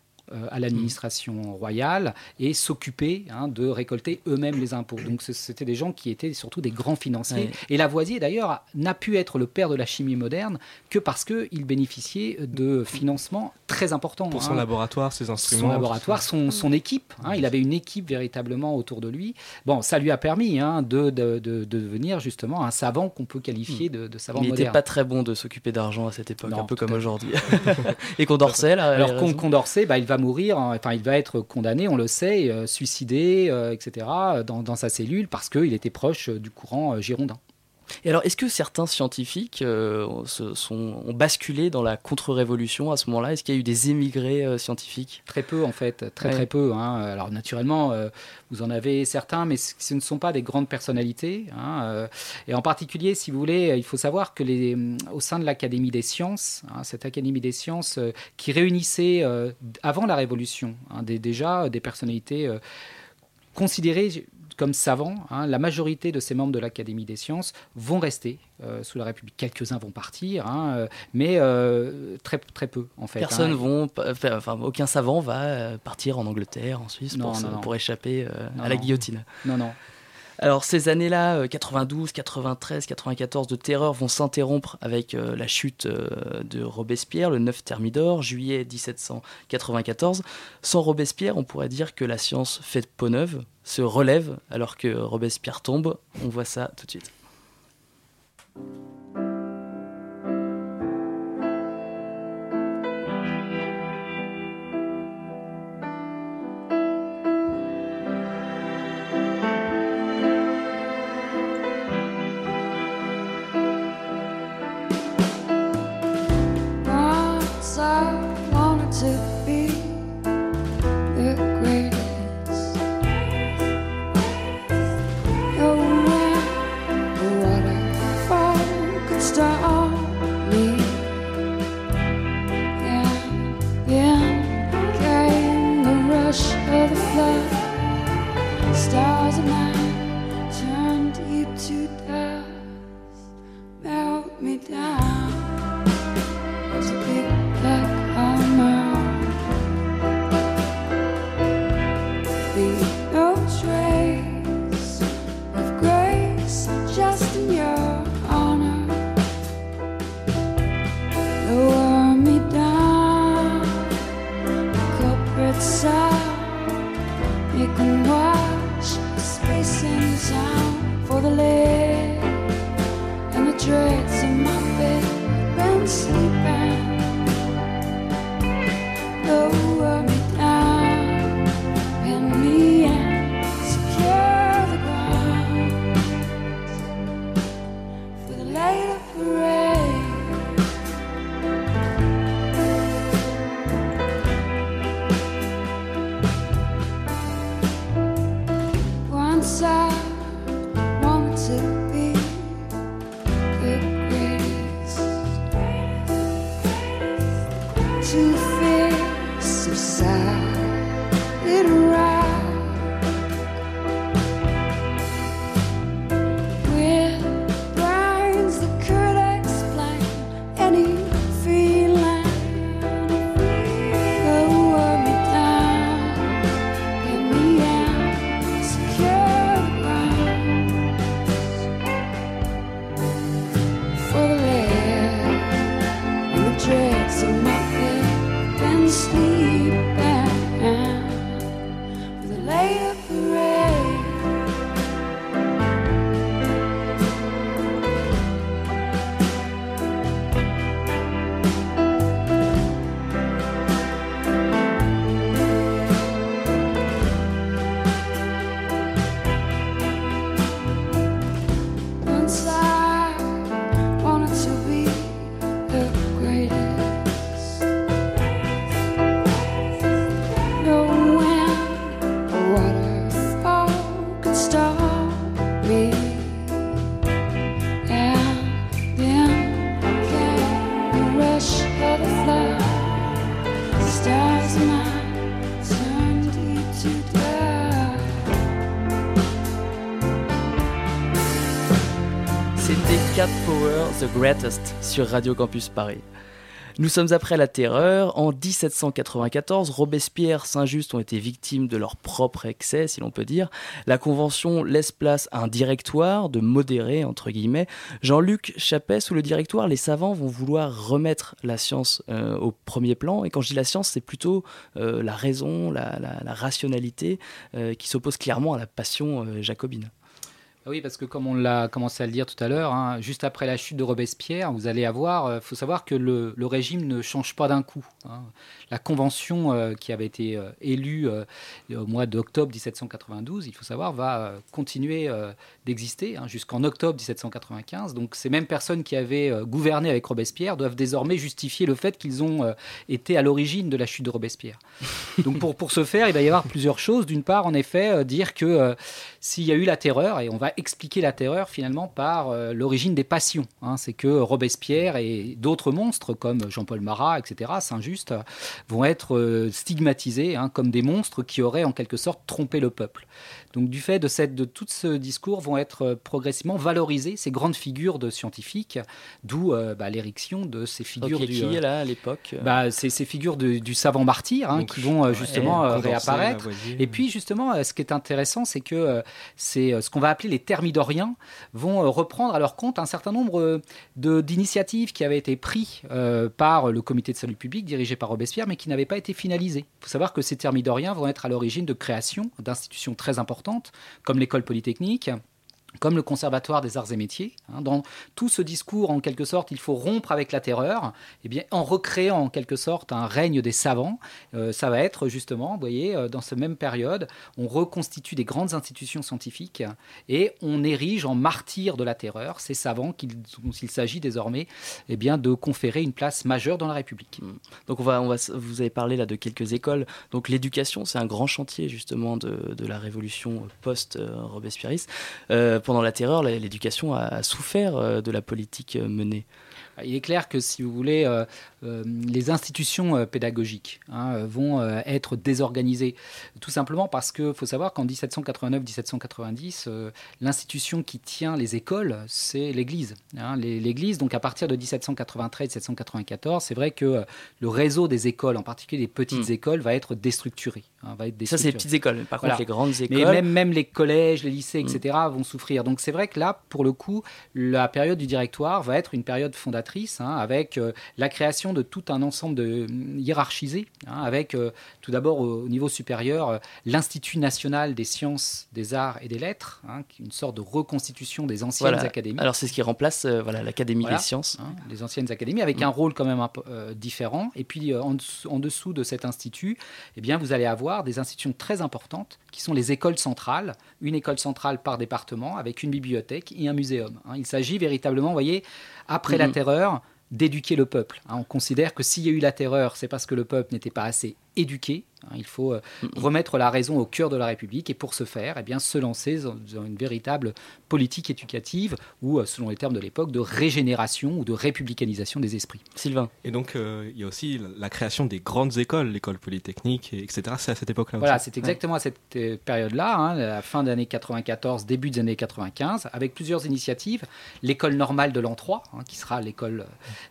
à l'administration royale et s'occuper hein, de récolter eux-mêmes les impôts. Donc c'était des gens qui étaient surtout des grands financiers. Ouais. Et Lavoisier, d'ailleurs, n'a pu être le père de la chimie moderne que parce qu'il bénéficiait de financements très importants. Pour hein son laboratoire, ses instruments. son laboratoire, son, son équipe. hein, il avait une équipe véritablement autour de lui. Bon, ça lui a permis de, de, de- de devenir justement un savant qu'on peut qualifier de, de savant Il n'était moderne. pas très bon de s'occuper d'argent à cette époque, Non, un peu comme aujourd'hui. Et Condorcet, là, Alors Condorcet, bah, il va mourir, hein, enfin il va être condamné, on le sait, euh, suicidé, euh, etc., dans, dans sa cellule parce qu'il était proche euh, du courant euh, girondin. Et alors, est-ce que certains scientifiques euh, se sont, ont basculé dans la contre-révolution à ce moment-là? Est-ce qu'il y a eu des émigrés euh, scientifiques? Très peu en fait, très Ouais. très peu. hein. Alors naturellement, euh, vous en avez certains, mais ce ne sont pas des grandes personnalités. hein, et en particulier, si vous voulez, il faut savoir que les, au sein de l'Académie des sciences, hein, cette Académie des sciences qui réunissait avant la Révolution déjà des personnalités considérées comme savants, hein, la majorité de ces membres de l'Académie des sciences vont rester euh, sous la République. Quelques-uns vont partir, hein, euh, mais euh, très, très peu en fait. Personne hein. vont, enfin, aucun savant va partir en Angleterre, en Suisse, Non, pour, se- non, non. pour échapper à la guillotine. Non, non. Alors ces années-là, euh, 92, 93, 94 de terreur vont s'interrompre avec euh, la chute euh, de Robespierre, le 9 Thermidor, juillet 1794. Sans Robespierre, on pourrait dire que la science fait peau neuve, se relève alors que Robespierre tombe. On voit ça tout de suite. inside. The Greatest sur Radio Campus Paris. Nous sommes après la terreur. En 1794, Robespierre, Saint-Just ont été victimes de leur propre excès, si l'on peut dire. La Convention laisse place à un directoire de modérés, entre guillemets. Jean-Luc Chappet, sous le directoire, les savants vont vouloir remettre la science euh, au premier plan. Et quand je dis la science, c'est plutôt euh, la raison, la, rationalité euh, qui s'oppose clairement à la passion jacobine. Ah oui, parce que comme on l'a commencé à le dire tout à l'heure, hein, juste après la chute de Robespierre, vous allez avoir, il euh, faut savoir que le, régime ne change pas d'un coup. Hein. La convention euh, qui avait été euh, élue au mois d'octobre 1792, il faut savoir, va continuer d'exister hein, jusqu'en octobre 1795. Donc ces mêmes personnes qui avaient gouverné avec Robespierre doivent désormais justifier le fait qu'ils ont été à l'origine de la chute de Robespierre. Donc pour, pour ce faire, il va y avoir plusieurs choses. D'une part, en effet, dire que s'il y a eu la terreur, et on va expliquer la terreur finalement par euh, l'origine des passions. Hein. C'est que Robespierre et d'autres monstres comme Jean-Paul Marat, etc., Saint-Just, vont être euh, stigmatisés hein, comme des monstres qui auraient en quelque sorte trompé le peuple. Donc du fait de, cette, de tout ce discours vont être euh, progressivement valorisées ces grandes figures de scientifiques, d'où bah, l'érection de ces figures du, qui est là à l'époque bah, ces, ces figures du savant martyr hein, qui vont justement réapparaître. Et puis justement, ce qui est intéressant, c'est que c'est ce qu'on va appeler les thermidoriens vont euh, reprendre à leur compte un certain nombre euh, d'initiatives qui avaient été prises euh, par le comité de salut public dirigé par Robespierre, mais qui n'avaient pas été finalisées. Il faut savoir que ces thermidoriens vont être à l'origine de création d'institutions très importantes, comme l'école polytechnique, comme le Conservatoire des arts et métiers. Hein, dans tout ce discours, en quelque sorte, il faut rompre avec la terreur, eh bien, en recréant en quelque sorte un règne des savants. Euh, ça va être justement, vous voyez, euh, dans cette même période, on reconstitue des grandes institutions scientifiques et on érige en martyrs de la terreur ces savants dont il s'agit désormais eh bien, de conférer une place majeure dans la République. Mmh. Donc on va, on va, vous avez parlé là de quelques écoles. Donc l'éducation, c'est un grand chantier justement de, la révolution post-robespierriste. Euh, pendant la terreur, l'éducation a souffert euh, de la politique euh, menée. Il est clair que si vous voulez, euh, euh, les institutions euh, pédagogiques hein, vont être désorganisées, tout simplement parce qu'il faut savoir qu'en 1789-1790, l'institution qui tient les écoles, c'est l'Église. Hein. L'Église, donc à partir de 1793-1794, c'est vrai que le réseau des écoles, en particulier des petites hmm. écoles, va être déstructuré. Hein, va être Ça, c'est les petites écoles. Par contre, les grandes écoles. Mais même, même les collèges, les lycées, etc., hmm. vont souffrir. Donc c'est vrai que là, pour le coup, la période du directoire va être une période fondatrice Hein, avec euh, la création de tout un ensemble de mm, hiérarchisé, hein, avec euh, tout d'abord au, niveau supérieur euh, l'Institut national des sciences, des arts et des lettres, une sorte de reconstitution des anciennes académies. Alors c'est ce qui remplace voilà l'Académie des sciences, les anciennes académies, avec mm. un rôle quand même différent. Et puis en, en, dessous de cet institut, eh bien vous allez avoir des institutions très importantes qui sont les écoles centrales, une école centrale par département avec une bibliothèque et un muséum. Il s'agit véritablement, vous voyez, après la mm-hmm. terreur, d'éduquer le peuple. Hein. on considère que s'il y a eu la terreur, c'est parce que le peuple n'était pas assez éduqué. Hein. Il faut euh, remettre la raison au cœur de la République et pour ce faire, eh bien, se lancer dans une véritable politique éducative ou, euh, selon les termes de l'époque, de régénération ou de républicanisation des esprits. Sylvain. Et donc, euh, il y a aussi la création des grandes écoles, l'école polytechnique, et etc. C'est à cette époque-là Voilà, c'est exactement à cette période-là, hein, la fin des années 94, début des années 95, avec plusieurs initiatives. L'école normale de l'an 3, hein, qui sera l'école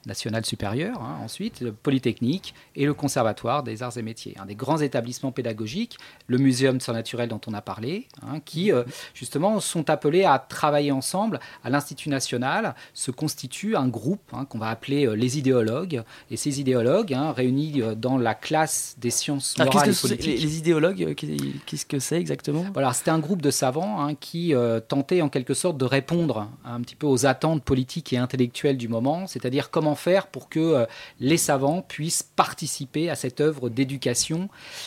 nationale supérieure, hein, ensuite, le Polytechnique et le Conservatoire des arts et métiers. Hein, des grands établissements pédagogiques, le Muséum de naturelles dont on a parlé, hein, qui euh, justement sont appelés à travailler ensemble. À l'Institut national se constitue un groupe hein, qu'on va appeler euh, les idéologues. Et ces idéologues, hein, réunis euh, dans la classe des sciences morales et politiques. les, les idéologues, qu'est- qu'est-ce que c'est exactement? Voilà, c'était un groupe de savants qui tentait en quelque sorte de répondre un petit peu aux attentes politiques et intellectuelles du moment, c'est-à-dire comment faire pour que les savants puissent participer à cette œuvre d'éducation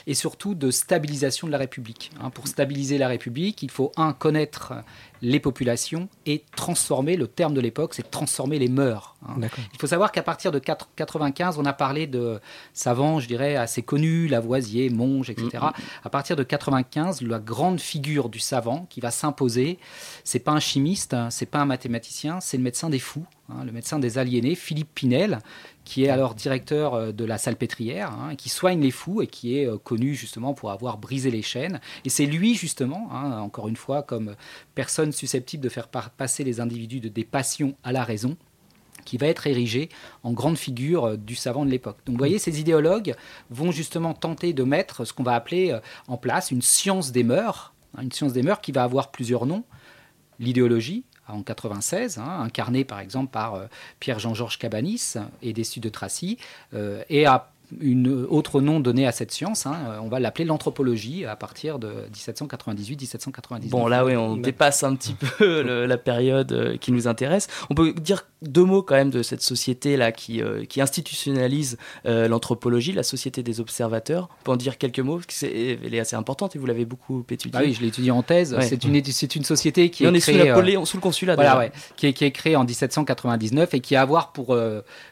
et surtout de stabilisation de la République. hein. Pour stabiliser la République, il faut, un, connaître les populations et transformer, le terme de l'époque, c'est transformer les mœurs. hein. Il faut savoir qu'à partir de 4 95, on a parlé de savants, je dirais, assez connus, Lavoisier, Monge, etc. À partir de 95, la grande figure du savant qui va s'imposer, c'est pas un chimiste, hein, c'est pas un mathématicien, c'est le médecin des fous, hein, le médecin des aliénés, Philippe Pinel, qui est alors directeur euh, de la Salpêtrière, hein, qui soigne les fous et qui est euh, connu justement pour avoir brisé les chaînes. Et c'est lui justement, hein, encore une fois, comme personne susceptible de faire passer les individus de des passions à la raison, qui va être érigé en grande figure euh, du savant de l'époque. Donc vous voyez, ces idéologues vont justement tenter de mettre ce qu'on va appeler en place une science des mœurs, hein, une science des mœurs qui va avoir plusieurs noms. L'idéologie, en 96, hein, incarnée par exemple par euh, Pierre-Jean-Georges Cabanis et Dessus de Tracy, euh, et à une autre nom donné à cette science, hein, euh, on va l'appeler l'anthropologie à partir de 1798-1799. Bon, là, oui, on dépasse un petit peu le- la période qui nous intéresse. On peut dire deux mots quand même de cette société-là qui, euh, qui institutionnalise euh, l'anthropologie, la société des observateurs. On peut en dire quelques mots, parce que c'est, elle est assez importante et vous l'avez beaucoup étudiée. Ah oui, je l'ai étudié en thèse. Ouais. C'est une, étu- c'est une société qui Et est on est sous, créée, euh, sous le consulat Voilà, déjà. ouais, qui, est, qui est créé en 1799 et qui a à avoir pour,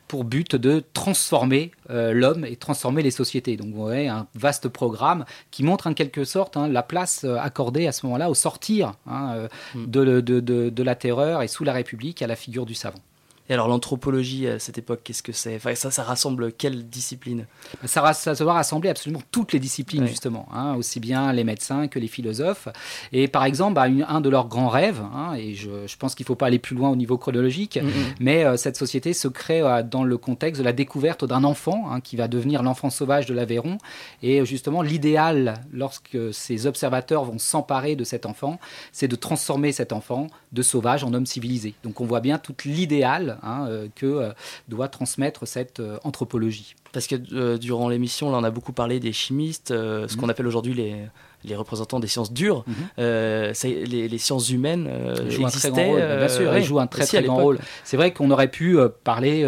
pour but de transformer l'homme et transformer les sociétés. Donc vous voyez, un vaste programme qui montre en quelque sorte hein, la place accordée à ce moment-là au sortir hein, Mm. de, de- de- de la terreur et sous la République à la figure du savant. Et alors l'anthropologie à cette époque, qu'est-ce que c'est? Enfin, ça, ça rassemble quelle discipline? Ça, ra- ça doit rassembler absolument toutes les disciplines, justement, hein, aussi bien les médecins que les philosophes. Et par exemple, bah, une- un de leurs grands rêves, hein, et je, je pense qu'il ne faut pas aller plus loin au niveau chronologique, mais euh, cette société se crée euh, dans le contexte de la découverte d'un enfant hein, qui va devenir l'enfant sauvage de l'Aveyron. Et euh, justement, l'idéal, lorsque ces observateurs vont s'emparer de cet enfant, c'est de transformer cet enfant de sauvage en homme civilisé. Donc on voit bien tout l'idéal hein, euh, que euh, doit transmettre cette euh, anthropologie. Parce que durant l'émission, là, on a beaucoup parlé des chimistes, ce qu'on appelle aujourd'hui les, les représentants des sciences dures. Mhm. Euh, ça- les, les sciences humaines euh, jouent un très grand rôle, euh, bien sûr, ouais, ils jouent un très aussi à très grand l'époque. rôle. C'est vrai qu'on aurait pu parler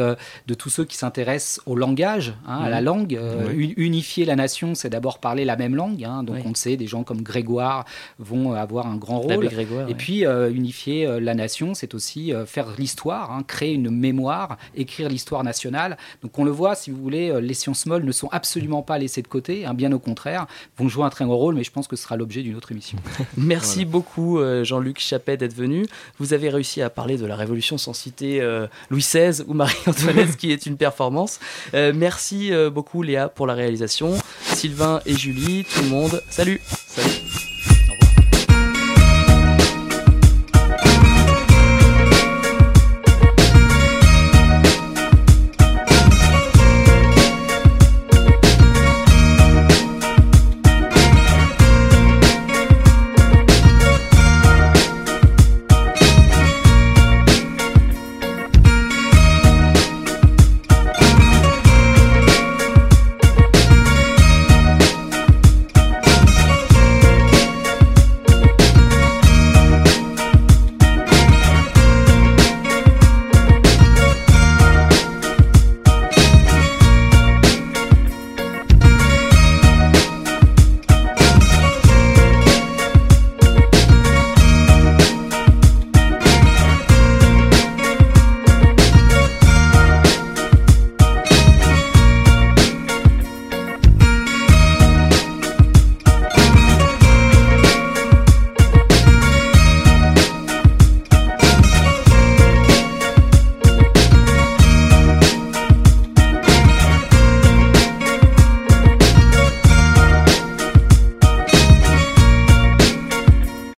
de tous ceux qui s'intéressent au langage, hein, à la Mhm. langue. Oui. Unifier la nation, c'est d'abord parler la même langue. hein. donc Oui. on le sait, des gens comme Grégoire vont avoir un grand rôle. Grégoire. Et puis unifier la nation, c'est aussi faire l'histoire, hein, créer une mémoire, écrire l'histoire nationale. Donc on le voit, si vous voulez, les sciences molles ne sont absolument pas laissées de côté, hein, bien au contraire, vont jouer un très grand rôle, mais je pense que ce sera l'objet d'une autre émission. Merci beaucoup euh, Jean-Luc Chappet d'être venu. Vous avez réussi à parler de la Révolution sans citer euh, Louis XVI ou Marie-Antoinette, ce qui est une performance. Euh, merci euh, beaucoup Léa pour la réalisation. Sylvain et Julie, tout le monde, salut Salut.